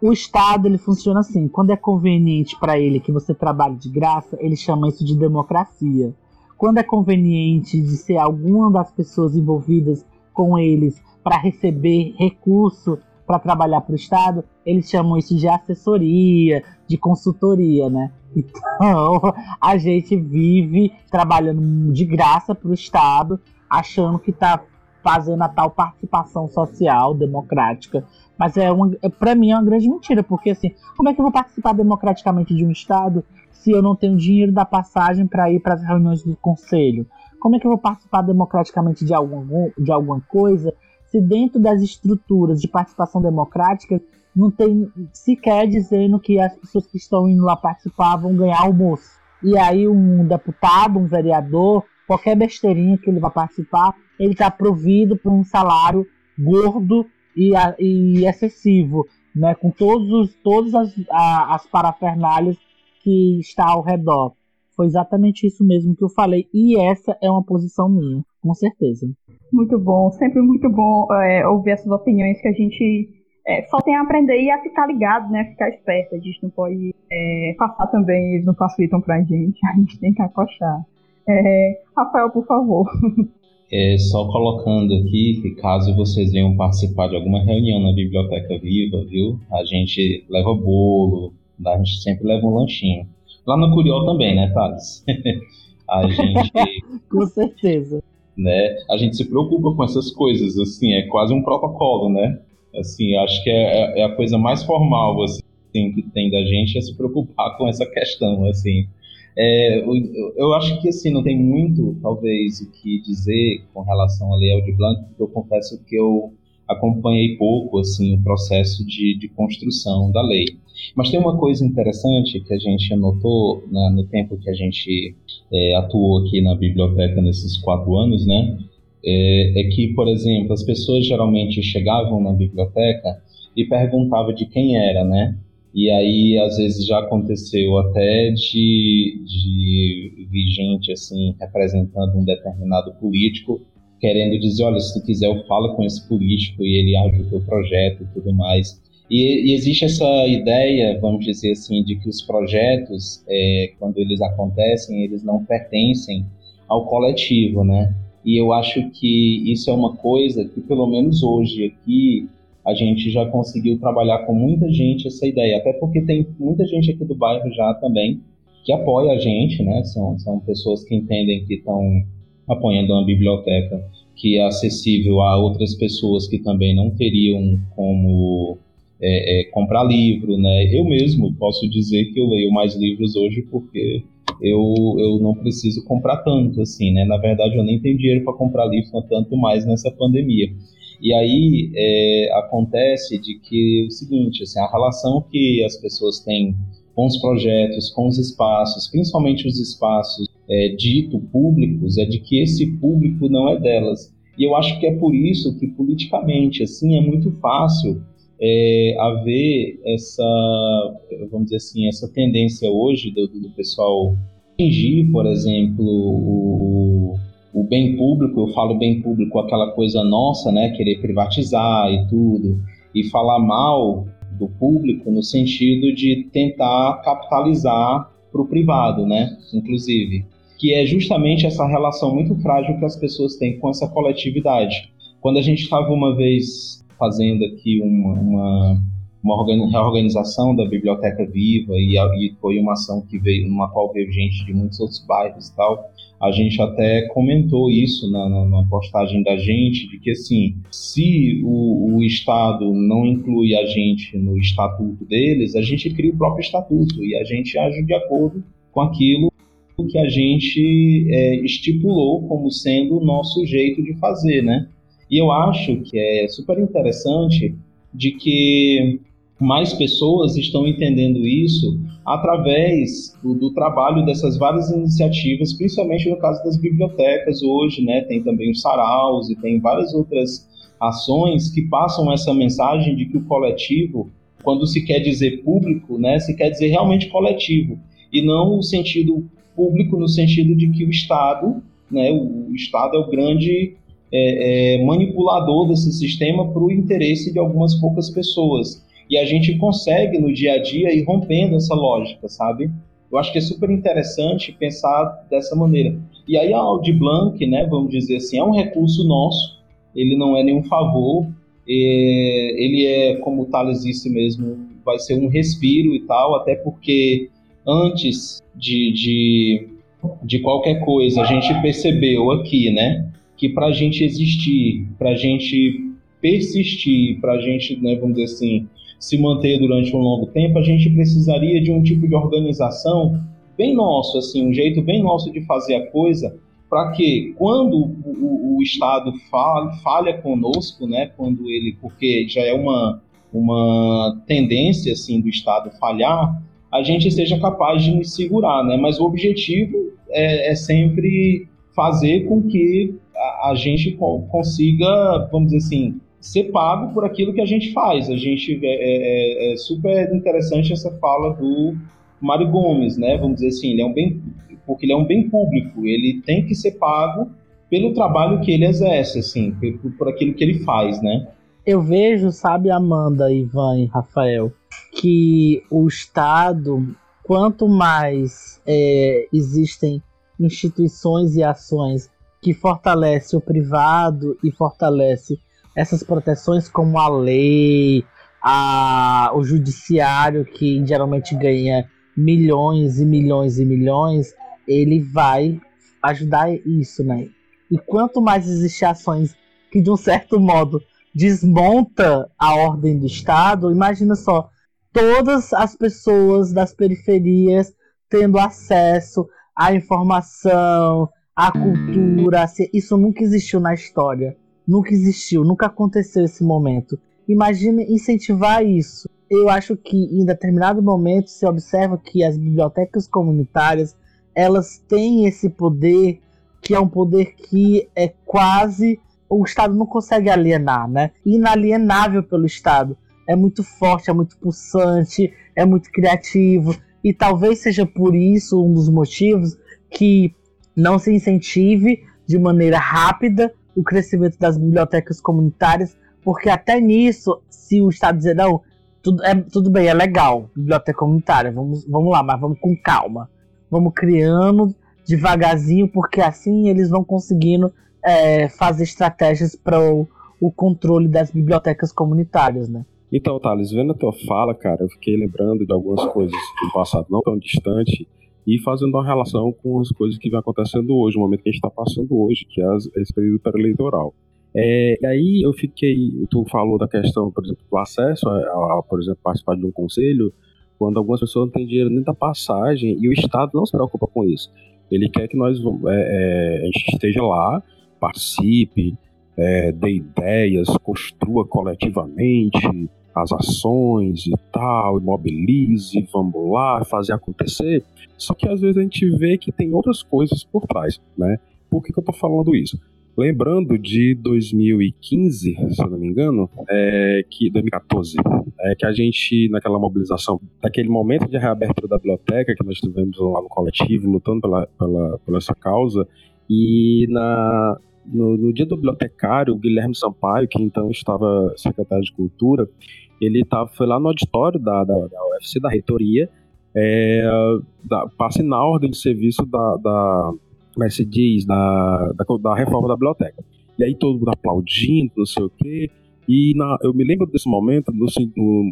o Estado ele funciona assim: quando é conveniente para ele que você trabalhe de graça, ele chama isso de democracia. Quando é conveniente de ser alguma das pessoas envolvidas com eles para receber recurso para trabalhar para o Estado, eles chamam isso de assessoria, de consultoria, né? Então a gente vive trabalhando de graça para o Estado, achando que está fazendo a tal participação social democrática mas é uma, é, para mim é uma grande mentira, porque assim, como é que eu vou participar democraticamente de um Estado se eu não tenho dinheiro da passagem para ir para as reuniões do conselho? Como é que eu vou participar democraticamente de, algum, de alguma coisa se dentro das estruturas de participação democrática não tem sequer dizendo que as pessoas que estão indo lá participar vão ganhar almoço? E aí um deputado, um vereador, qualquer besteirinha que ele vai participar, ele está provido por um salário gordo e, e excessivo, né, com todos os, todas as, a, as parafernálias que está ao redor. Foi exatamente isso mesmo que eu falei, e essa é uma posição minha, com certeza. Muito bom, sempre muito bom é, ouvir essas opiniões que a gente é, só tem a aprender e a ficar ligado, né? Ficar esperto. A gente não pode é, passar também, eles não facilitam pra gente, a gente tem que acochar. É, Rafael, por favor. É, só colocando aqui que caso vocês venham participar de alguma reunião na Biblioteca Viva, viu? A gente leva bolo, a gente sempre leva um lanchinho. Lá no Curió também, né, Thales? a gente. com certeza. Né, a gente se preocupa com essas coisas, assim, é quase um protocolo, né? Assim, acho que é, é, é a coisa mais formal, assim, que tem da gente é se preocupar com essa questão, assim. É, eu, eu, acho que assim não tem muito, talvez, o que dizer com relação à Lei Aldir Blanc, porque eu confesso que eu acompanhei pouco assim o processo de, de construção da lei. Mas tem uma coisa interessante que a gente notou né, no tempo que a gente é, atuou aqui na biblioteca nesses quatro anos, né? É, é, que, por exemplo, as pessoas geralmente chegavam na biblioteca e perguntavam de quem era, né? E aí, às vezes, já aconteceu até de, de vir gente, assim, representando um determinado político, querendo dizer, olha, se tu quiser eu falo com esse político e ele ajuda o teu projeto e tudo mais. E, e, existe essa ideia, vamos dizer assim, de que os projetos, é, quando eles acontecem, eles não pertencem ao coletivo, né? E eu acho que isso é uma coisa que, pelo menos hoje aqui, a gente já conseguiu trabalhar com muita gente essa ideia, até porque tem muita gente aqui do bairro já também que apoia a gente, né? São, são pessoas que entendem que estão apoiando uma biblioteca que é acessível a outras pessoas que também não teriam como é, é, comprar livro, né? Eu mesmo posso dizer que eu leio mais livros hoje porque eu, eu não preciso comprar tanto, assim, né? Na verdade, eu nem tenho dinheiro para comprar livro tanto mais nessa pandemia. E aí é, acontece de que o seguinte, assim, a relação que as pessoas têm com os projetos, com os espaços, principalmente os espaços é, dito públicos, é de que esse público não é delas. E eu acho que é por isso que politicamente, assim, é muito fácil é, haver essa, vamos dizer assim, essa tendência hoje do, do pessoal fingir, por exemplo, o, o bem público, eu falo bem público, aquela coisa nossa, né, querer privatizar e tudo, e falar mal do público no sentido de tentar capitalizar para o privado, né, inclusive, que é justamente essa relação muito frágil que as pessoas têm com essa coletividade. Quando a gente estava uma vez fazendo aqui uma, uma uma reorganização da biblioteca viva e, e, foi uma ação que veio, numa qual veio gente de muitos outros bairros e tal. A gente até comentou isso na, na, na postagem da gente, de que assim, se o, o, Estado não inclui a gente no estatuto deles, a gente cria o próprio estatuto e a gente age de acordo com aquilo que a gente é, estipulou como sendo o nosso jeito de fazer, né? E eu acho que é super interessante de que mais pessoas estão entendendo isso através do, do, trabalho dessas várias iniciativas, principalmente no caso das bibliotecas hoje, né? Tem também os saraus e tem várias outras ações que passam essa mensagem de que o coletivo, quando se quer dizer público, né, se quer dizer realmente coletivo e não o sentido público no sentido de que o Estado, né, o Estado é o grande é, é, manipulador desse sistema para o interesse de algumas poucas pessoas. E a gente consegue no dia a dia ir rompendo essa lógica, sabe? Eu acho que é super interessante pensar dessa maneira. E aí a Audi Blanc, né, vamos dizer assim, é um recurso nosso, ele não é nenhum favor, ele é, como o Thales disse mesmo, vai ser um respiro e tal, até porque antes de, de, de qualquer coisa, a gente percebeu aqui, né, que para a gente existir, para a gente persistir, para a gente, né, vamos dizer assim, se manter durante um longo tempo, a gente precisaria de um tipo de organização bem nosso, assim, um jeito bem nosso de fazer a coisa, para que quando o, o, Estado falha, falha conosco, né, quando ele, porque já é uma, uma tendência assim do Estado falhar, a gente seja capaz de nos segurar, né? Mas o objetivo é, é sempre fazer com que a, a, gente consiga, vamos dizer assim, ser pago por aquilo que a gente faz. A gente é, é, é super interessante essa fala do Mário Gomes, né? Vamos dizer assim, ele é um bem porque ele é um bem público, ele tem que ser pago pelo trabalho que ele exerce, assim, por, por aquilo que ele faz, né? Eu vejo, sabe, Amanda, Ivan e Rafael, que o Estado, quanto mais é, existem instituições e ações que fortalecem o privado e fortalece essas proteções como a lei, a, o judiciário que geralmente ganha milhões e milhões e milhões, ele vai ajudar isso, né? E quanto mais existem ações que, de um certo modo, desmonta a ordem do Estado, imagina só, todas as pessoas das periferias tendo acesso à informação, à cultura, isso nunca existiu na história. Nunca existiu, nunca aconteceu esse momento. Imagine incentivar isso. Eu acho que em determinado momento se observa que as bibliotecas comunitárias elas têm esse poder que é um poder que é quase o Estado não consegue alienar, né? Inalienável pelo Estado. É muito forte, é muito pulsante, é muito criativo e talvez seja por isso um dos motivos que não se incentive de maneira rápida o crescimento das bibliotecas comunitárias, porque até nisso, se o Estado dizer não, tudo, é, tudo bem, é legal, biblioteca comunitária, vamos, vamos lá, mas vamos com calma vamos criando devagarzinho, porque assim eles vão conseguindo é, fazer estratégias para o, o, controle das bibliotecas comunitárias, né? Então, Thales, vendo a tua fala, cara, eu fiquei lembrando de algumas coisas do passado não tão distante e fazendo uma relação com as coisas que vem acontecendo hoje, o momento que a gente está passando hoje, que é esse período pré-eleitoral. É, e aí eu fiquei, tu falou da questão, por exemplo, do acesso a, a, por exemplo, participar de um conselho, quando algumas pessoas não têm dinheiro nem da passagem e o Estado não se preocupa com isso. Ele quer que nós é, é, a gente esteja lá, participe, é, dê ideias, construa coletivamente as ações e tal, mobilize, vamos lá, fazer acontecer. Só que às vezes a gente vê que tem outras coisas por trás, né? Por que, que eu tô falando isso? Lembrando de 2015, se eu não me engano, é, que 2014, é que a gente, naquela mobilização, naquele momento de reabertura da biblioteca, que nós tivemos lá no coletivo, lutando pela, pela, pela essa causa, e na, no, no, dia do bibliotecário, o Guilherme Sampaio, que então estava secretário de Cultura, ele tava, foi lá no auditório da, da, da UFC, da reitoria, é, da, para assinar a ordem de serviço da, da como é que se diz, da, da, da, reforma da biblioteca. E aí todo mundo aplaudindo, não sei o quê. E na, eu me lembro desse momento, no,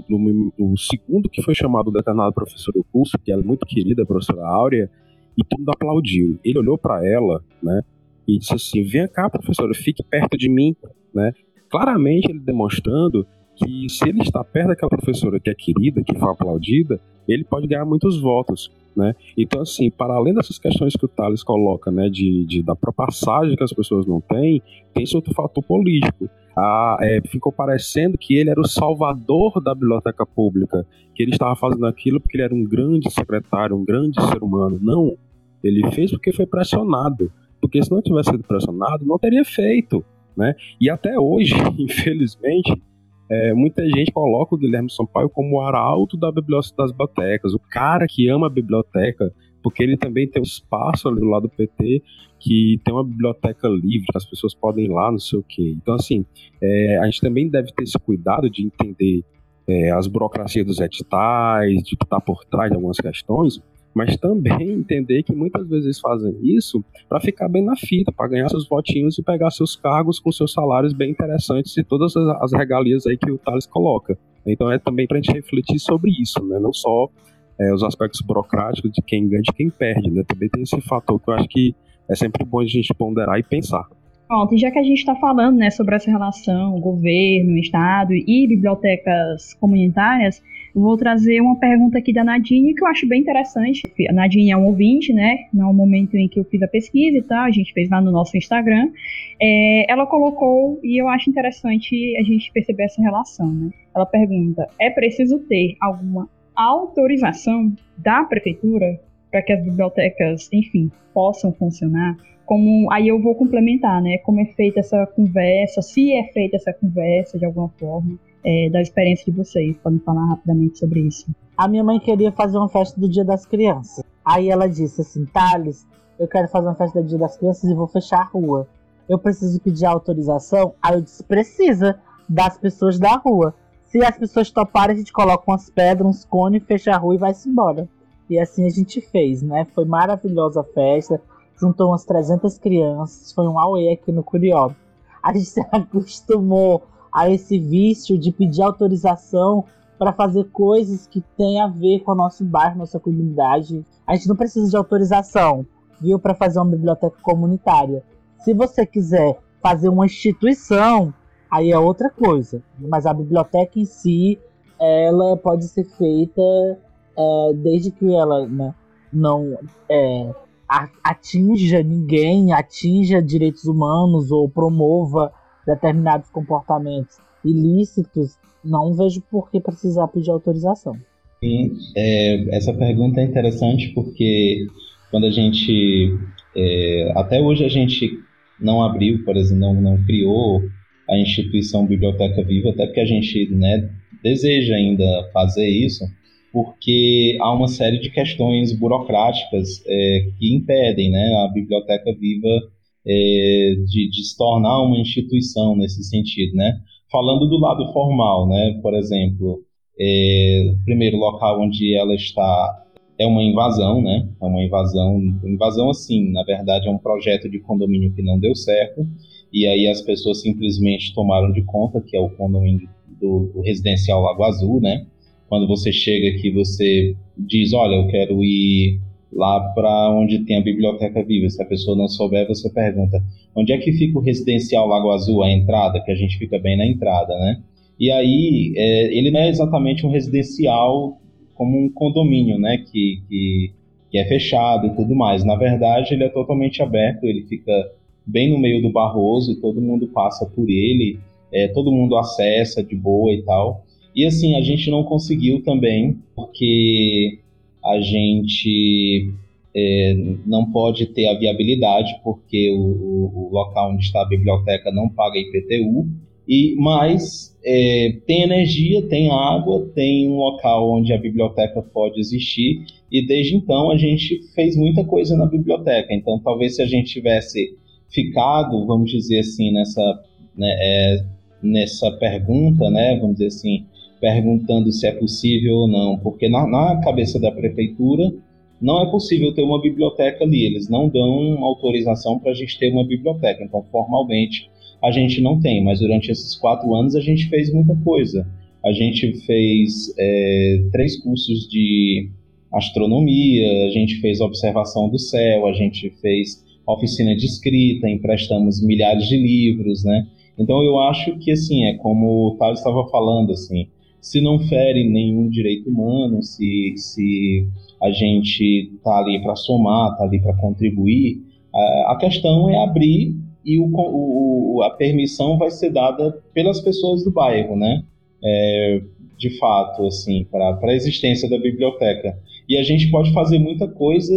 no, no, segundo que foi chamado o determinado professor do curso, que era muito querida, a professora Áurea, e todo mundo aplaudiu. Ele olhou para ela, né, e disse assim: Vem cá, professora, fique perto de mim, né? Claramente ele demonstrando que se ele está perto daquela professora que é querida, que foi aplaudida, ele pode ganhar muitos votos. Né? Então, assim, para além dessas questões que o Thales coloca, né, de, de da passagem que as pessoas não têm, tem esse outro fator político. Ah, é, ficou parecendo que ele era o salvador da biblioteca pública, que ele estava fazendo aquilo porque ele era um grande secretário, um grande ser humano. Não, ele fez porque foi pressionado, porque se não tivesse sido pressionado, não teria feito. Né? E até hoje, infelizmente, é, muita gente coloca o Guilherme Sampaio como o arauto da biblioteca, das bibliotecas, o cara que ama a biblioteca, porque ele também tem um espaço ali do lado do PT que tem uma biblioteca livre, as pessoas podem ir lá, não sei o quê. Então, assim, é, a gente também deve ter esse cuidado de entender é, as burocracias dos editais, de estar por trás de algumas questões, mas também entender que muitas vezes fazem isso para ficar bem na fita, para ganhar seus votinhos e pegar seus cargos com seus salários bem interessantes e todas as regalias aí que o Thales coloca. Então é também para a gente refletir sobre isso, né? não só é, os aspectos burocráticos de quem ganha e quem perde, né? também tem esse fator que eu acho que é sempre bom a gente ponderar e pensar. Pronto, e já que a gente está falando né, sobre essa relação governo, Estado e bibliotecas comunitárias, eu vou trazer uma pergunta aqui da Nadine que eu acho bem interessante. A Nadine é um ouvinte, né? No momento em que eu fiz a pesquisa e tal, a gente fez lá no nosso Instagram. É, ela colocou, e eu acho interessante a gente perceber essa relação, né? Ela pergunta: é preciso ter alguma autorização da prefeitura para que as bibliotecas, enfim, possam funcionar? Como aí eu vou complementar, né? Como é feita essa conversa, se é feita essa conversa de alguma forma, é, da experiência de vocês. Podem falar rapidamente sobre isso. A minha mãe queria fazer uma festa do Dia das Crianças. Aí ela disse assim, Thales, eu quero fazer uma festa do Dia das Crianças e vou fechar a rua. Eu preciso pedir autorização? Aí eu disse, precisa das pessoas da rua. Se as pessoas toparem, a gente coloca umas pedras, uns cones, fecha a rua e vai-se embora. E assim a gente fez, né? Foi maravilhosa a festa juntou umas 300 crianças, foi um auê aqui no Curió. A gente se acostumou a esse vício de pedir autorização para fazer coisas que têm a ver com o nosso bairro, nossa comunidade. A gente não precisa de autorização, viu, para fazer uma biblioteca comunitária. Se você quiser fazer uma instituição, aí é outra coisa. Mas a biblioteca em si, ela pode ser feita é, desde que ela né, não é, atinja ninguém, atinja direitos humanos ou promova determinados comportamentos ilícitos, não vejo por que precisar pedir autorização. Sim, é, essa pergunta é interessante porque quando a gente. É, até hoje a gente não abriu, por exemplo, não, não criou a instituição Biblioteca Viva, até porque a gente né, deseja ainda fazer isso, porque há uma série de questões burocráticas é, que impedem né, a Biblioteca Viva é, de, de, se tornar uma instituição nesse sentido. Né? Falando do lado formal, né, por exemplo, é, primeiro local onde ela está é uma invasão, né? É uma invasão, invasão assim, na verdade é um projeto de condomínio que não deu certo e aí as pessoas simplesmente tomaram de conta que é o condomínio do, do residencial Lago Azul, né? Quando você chega aqui, você diz, olha, eu quero ir lá para onde tem a biblioteca viva. Se a pessoa não souber, você pergunta, onde é que fica o residencial Lago Azul, a entrada, que a gente fica bem na entrada, né? E aí, é, ele não é exatamente um residencial como um condomínio, né, que, que, que é fechado e tudo mais. Na verdade, ele é totalmente aberto, ele fica bem no meio do Barroso e todo mundo passa por ele, é, todo mundo acessa de boa e tal. E assim, a gente não conseguiu também, porque a gente é, não pode ter a viabilidade, porque o, o, o, local onde está a biblioteca não paga IPTU, e mas é, tem energia, tem água, tem um local onde a biblioteca pode existir, e desde então a gente fez muita coisa na biblioteca. Então, talvez se a gente tivesse ficado, vamos dizer assim, nessa, né, é, nessa pergunta, né, vamos dizer assim, perguntando se é possível ou não, porque na, na cabeça da prefeitura não é possível ter uma biblioteca ali, eles não dão autorização para a gente ter uma biblioteca, então formalmente a gente não tem, mas durante esses quatro anos a gente fez muita coisa. A gente fez é, três cursos de astronomia, a gente fez observação do céu, a gente fez oficina de escrita, emprestamos milhares de livros, né? Então eu acho que assim é como o Thales estava falando assim, se não fere nenhum direito humano, se, se a gente está ali para somar, está ali para contribuir. A questão é abrir e o, o, a permissão vai ser dada pelas pessoas do bairro, né? É, de fato, assim, para a existência da biblioteca. E a gente pode fazer muita coisa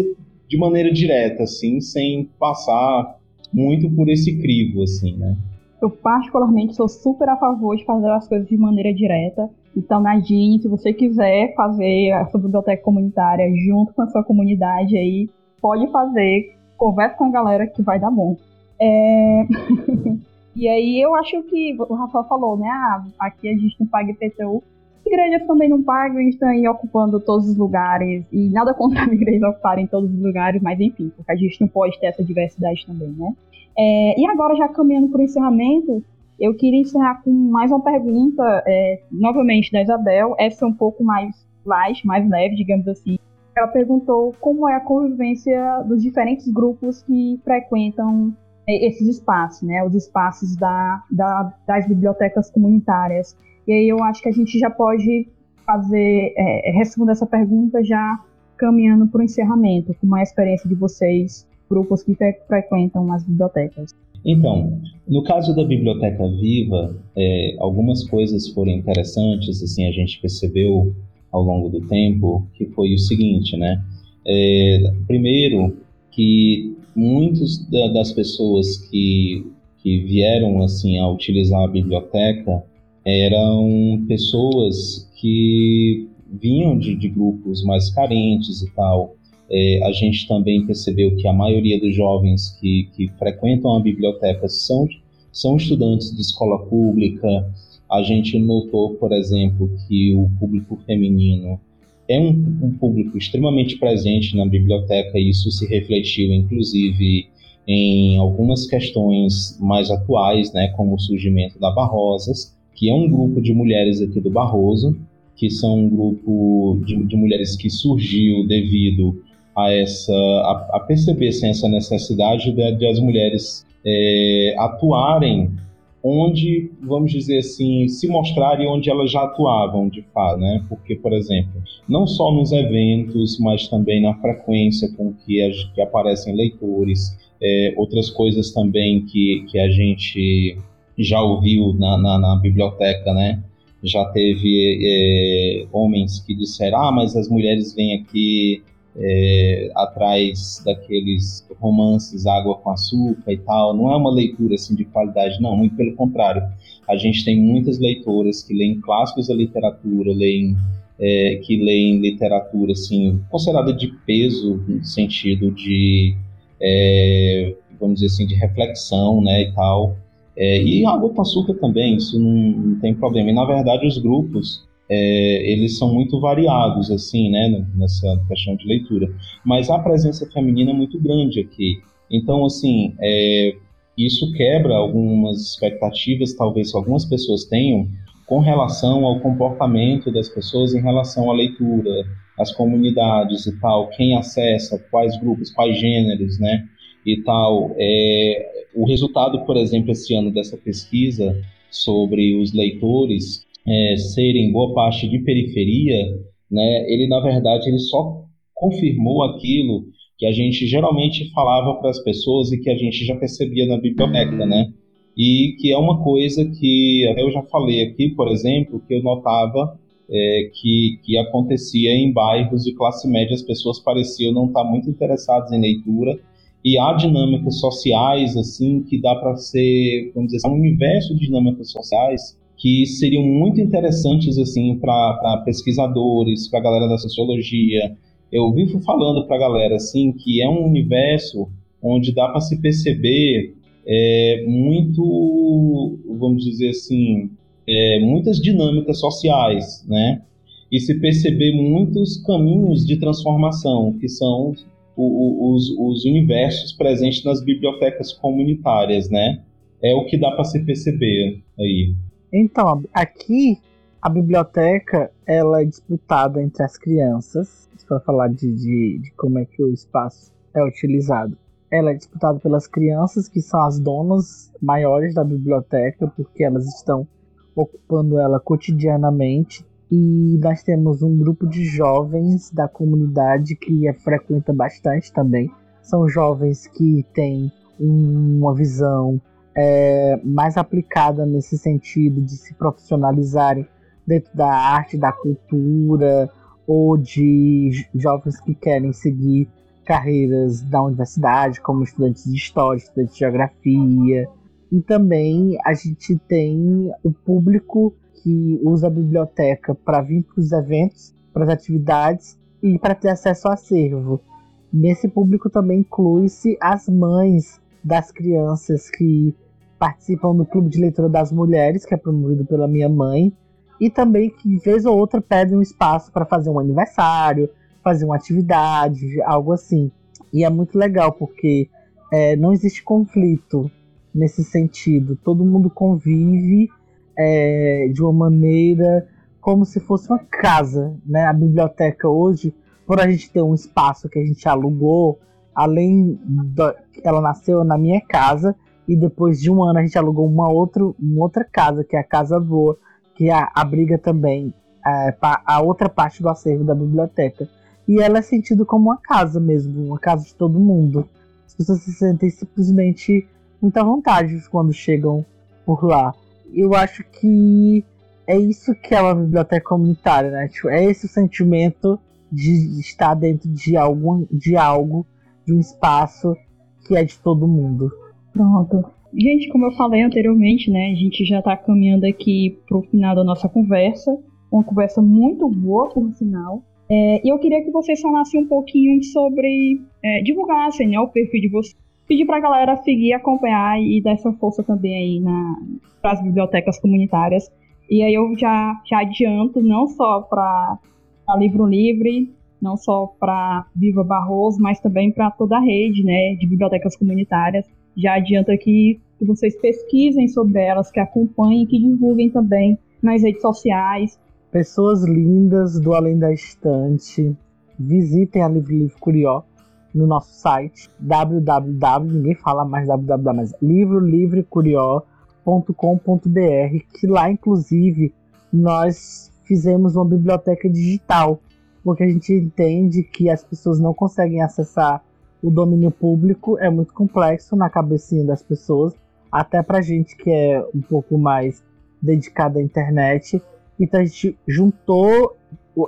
de maneira direta, assim, sem passar muito por esse crivo, assim, né? Eu particularmente sou super a favor de fazer as coisas de maneira direta. Então, Nadine, se você quiser fazer a sua biblioteca comunitária junto com a sua comunidade aí, pode fazer, converse com a galera que vai dar bom. É... e aí eu acho que o Rafael falou, né? Ah, aqui a gente não paga IPTU. Igrejas também não pagam, eles estão aí ocupando todos os lugares. E nada contra as igrejas ocuparem todos os lugares, mas enfim, porque a gente não pode ter essa diversidade também, né? É, e agora, já caminhando para o encerramento, eu queria encerrar com mais uma pergunta, é, novamente da Isabel, essa é um pouco mais light, mais leve, digamos assim. Ela perguntou como é a convivência dos diferentes grupos que frequentam é, esses espaços, né, os espaços da, da, das bibliotecas comunitárias. E aí eu acho que a gente já pode fazer, é, responder essa pergunta já caminhando para o encerramento, como é a experiência de vocês grupos que frequentam as bibliotecas? Então, no caso da Biblioteca Viva, é, algumas coisas foram interessantes, assim, a gente percebeu ao longo do tempo, que foi o seguinte, né? É, primeiro, que muitas das pessoas que, que vieram, assim, a utilizar a biblioteca eram pessoas que vinham de, de grupos mais carentes e tal, é, a gente também percebeu que a maioria dos jovens que, que frequentam a biblioteca são, são estudantes de escola pública. A gente notou, por exemplo, que o público feminino é um, um público extremamente presente na biblioteca, e isso se refletiu, inclusive, em algumas questões mais atuais, né, como o surgimento da Barrosas, que é um grupo de mulheres aqui do Barroso, que são um grupo de, de mulheres que surgiu devido a essa a, a perceber assim, essa necessidade de, de as mulheres é, atuarem onde, vamos dizer assim, se mostrarem onde elas já atuavam de fato, né? Porque, por exemplo, não só nos eventos, mas também na frequência com que, a, que aparecem leitores, é, outras coisas também que, que a gente já ouviu na, na, na biblioteca, né? Já teve é, homens que disseram, ah, mas as mulheres vêm aqui é, atrás daqueles romances água com açúcar e tal. Não é uma leitura assim de qualidade, não. Muito pelo contrário. A gente tem muitas leitoras que leem clássicos da literatura, leem é, que leem literatura assim considerada de peso no sentido de é, vamos dizer assim de reflexão, né e tal. É, e água com açúcar também, isso não, não tem problema. E na verdade os grupos é, eles são muito variados, assim, né, nessa questão de leitura. Mas a presença feminina é muito grande aqui. Então, assim, é, isso quebra algumas expectativas, talvez algumas pessoas tenham, com relação ao comportamento das pessoas em relação à leitura, as comunidades e tal, quem acessa, quais grupos, quais gêneros, né, e tal. É, o resultado, por exemplo, esse ano dessa pesquisa sobre os leitores é, serem boa parte de periferia, né, ele na verdade ele só confirmou aquilo que a gente geralmente falava para as pessoas e que a gente já percebia na biblioteca, né? E que é uma coisa que até eu já falei aqui, por exemplo, que eu notava é, que, que acontecia em bairros de classe média, as pessoas pareciam não estar muito interessadas em leitura e há dinâmicas sociais assim que dá para ser, vamos dizer, um universo de dinâmicas sociais que seriam muito interessantes assim para pesquisadores, para a galera da sociologia. Eu vivo falando para a galera assim que é um universo onde dá para se perceber é, muito, vamos dizer assim, é, muitas dinâmicas sociais, né? E se perceber muitos caminhos de transformação, que são os, os universos presentes nas bibliotecas comunitárias, né? É o que dá para se perceber aí. Então, aqui a biblioteca ela é disputada entre as crianças, para falar de, de, de, como é que o espaço é utilizado. Ela é disputada pelas crianças, que são as donas maiores da biblioteca, porque elas estão ocupando ela cotidianamente. E nós temos um grupo de jovens da comunidade que é, frequenta bastante também. São jovens que têm uma visão é, mais aplicada nesse sentido de se profissionalizarem dentro da arte, da cultura, ou de jovens que querem seguir carreiras da universidade, como estudantes de história, estudantes de geografia. E também a gente tem o público que usa a biblioteca para vir para os eventos, para as atividades e para ter acesso ao acervo. Nesse público também inclui-se as mães das crianças que participam do Clube de Leitura das Mulheres, que é promovido pela minha mãe, e também que, vez ou outra, pedem um espaço para fazer um aniversário, fazer uma atividade, algo assim. E é muito legal porque é, não existe conflito nesse sentido. Todo mundo convive é, de uma maneira como se fosse uma casa, né? A biblioteca hoje, por a gente ter um espaço que a gente alugou, além da, ela nasceu na minha casa e depois de um ano a gente alugou uma outra, uma outra casa que é a casa voa, que abriga também é, a outra parte do acervo da biblioteca. E ela é sentida como uma casa mesmo, uma casa de todo mundo. As pessoas se sentem simplesmente muito à vontade quando chegam por lá. Eu acho que é isso que é uma biblioteca comunitária, né? Tipo, é esse o sentimento de estar dentro de algo, de algo, de um espaço que é de todo mundo. Pronto. Gente, como eu falei anteriormente, né, a gente já está caminhando aqui para o final da nossa conversa. Uma conversa muito boa, por sinal. É, e eu queria que vocês falassem um pouquinho sobre. É, divulgassem né, o perfil de vocês. Pedir para a galera seguir, acompanhar e dar essa força também aí na, para as bibliotecas comunitárias. E aí eu já, já adianto, não só para Livro Livre, não só para Viva Barroso, mas também para toda a rede né, de bibliotecas comunitárias já adianta aqui que vocês pesquisem sobre elas, que acompanhem, que divulguem também nas redes sociais. Pessoas lindas do Além da Estante, visitem a Livre Livre Curió no nosso site www, ninguém fala mais www, mas livrolivrecurió.com.br, que lá inclusive nós fizemos uma biblioteca digital, porque a gente entende que as pessoas não conseguem acessar o domínio público é muito complexo na cabecinha das pessoas, até pra gente que é um pouco mais dedicado à internet. Então a gente juntou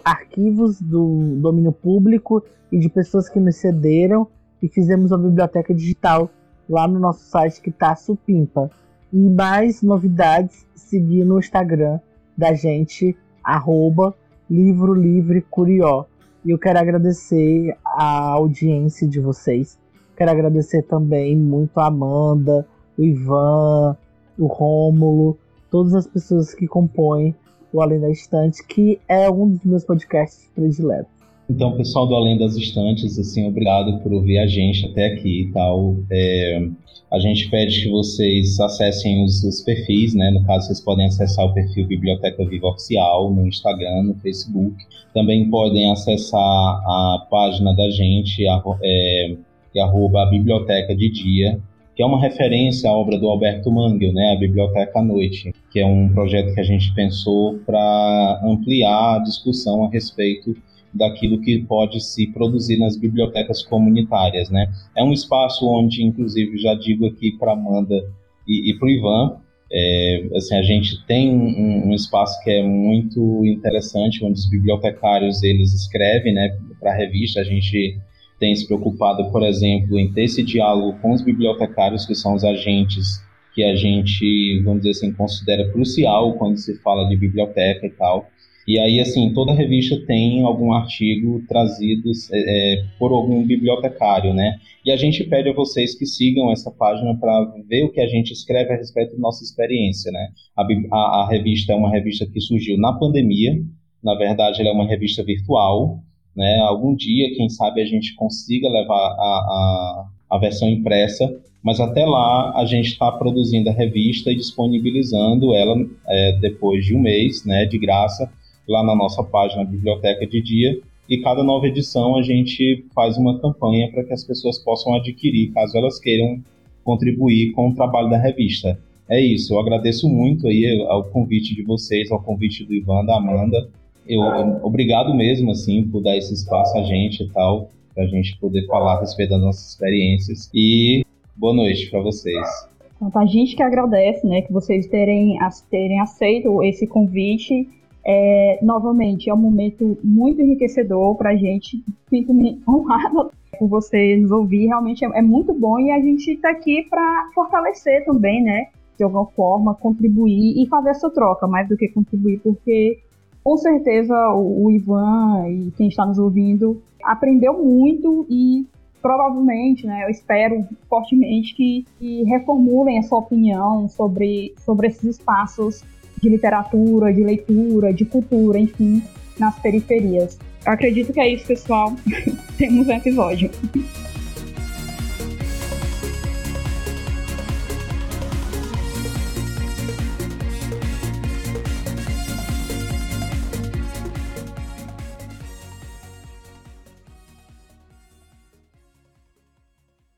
arquivos do domínio público e de pessoas que nos cederam e fizemos uma biblioteca digital lá no nosso site que tá supimpa. E mais novidades, seguir no Instagram da gente, arroba livro livre curió. E eu quero agradecer a audiência de vocês. Quero agradecer também muito a Amanda, o Ivan, o Rômulo, todas as pessoas que compõem o Além da Estante, que é um dos meus podcasts prediletos. Então, pessoal do Além das Estantes, assim, obrigado por ouvir a gente até aqui e tal. É, a gente pede que vocês acessem os, os, perfis, né? No caso, vocês podem acessar o perfil Biblioteca Viva Oficial no Instagram, no Facebook. Também podem acessar a página da gente, a, é, que é arroba Biblioteca de Dia, que é uma referência à obra do Alberto Mangel, né? A Biblioteca à Noite, que é um projeto que a gente pensou para ampliar a discussão a respeito daquilo que pode se produzir nas bibliotecas comunitárias, né? É um espaço onde, inclusive, já digo aqui para Amanda e, e para o Ivan, é, assim, a gente tem um, um, espaço que é muito interessante, onde os bibliotecários eles escrevem, né, para a revista. A gente tem se preocupado, por exemplo, em ter esse diálogo com os bibliotecários, que são os agentes que a gente, vamos dizer assim, considera crucial quando se fala de biblioteca e tal. E aí, assim, toda revista tem algum artigo trazido é, é, por algum bibliotecário, né? E a gente pede a vocês que sigam essa página para ver o que a gente escreve a respeito da nossa experiência, né? A, a, a, revista é uma revista que surgiu na pandemia, na verdade, ela é uma revista virtual, né? Algum dia, quem sabe, a gente consiga levar a, a, a versão impressa, mas até lá a gente está produzindo a revista e disponibilizando ela é, depois de um mês, né? De graça lá na nossa página Biblioteca de Dia. E cada nova edição a gente faz uma campanha para que as pessoas possam adquirir, caso elas queiram contribuir com o trabalho da revista. É isso, eu agradeço muito aí ao convite de vocês, ao convite do Ivan, da Amanda, eu, obrigado mesmo, assim, por dar esse espaço a gente e tal, para a gente poder falar a respeito das nossas experiências. E boa noite para vocês. Então, a gente que agradece, né, que vocês terem, terem aceito esse convite. É, novamente, é um momento muito enriquecedor para a gente. Sinto-me honrado por você nos ouvir. Realmente é, é muito bom e a gente está aqui para fortalecer também, né? De alguma forma, contribuir e fazer essa troca, mais do que contribuir, porque com certeza o, o Ivan e quem está nos ouvindo aprendeu muito e provavelmente, né, eu espero fortemente que, que, reformulem a sua opinião sobre, sobre esses espaços de literatura, de leitura, de cultura, enfim, nas periferias. Eu acredito que é isso, pessoal. Temos um episódio.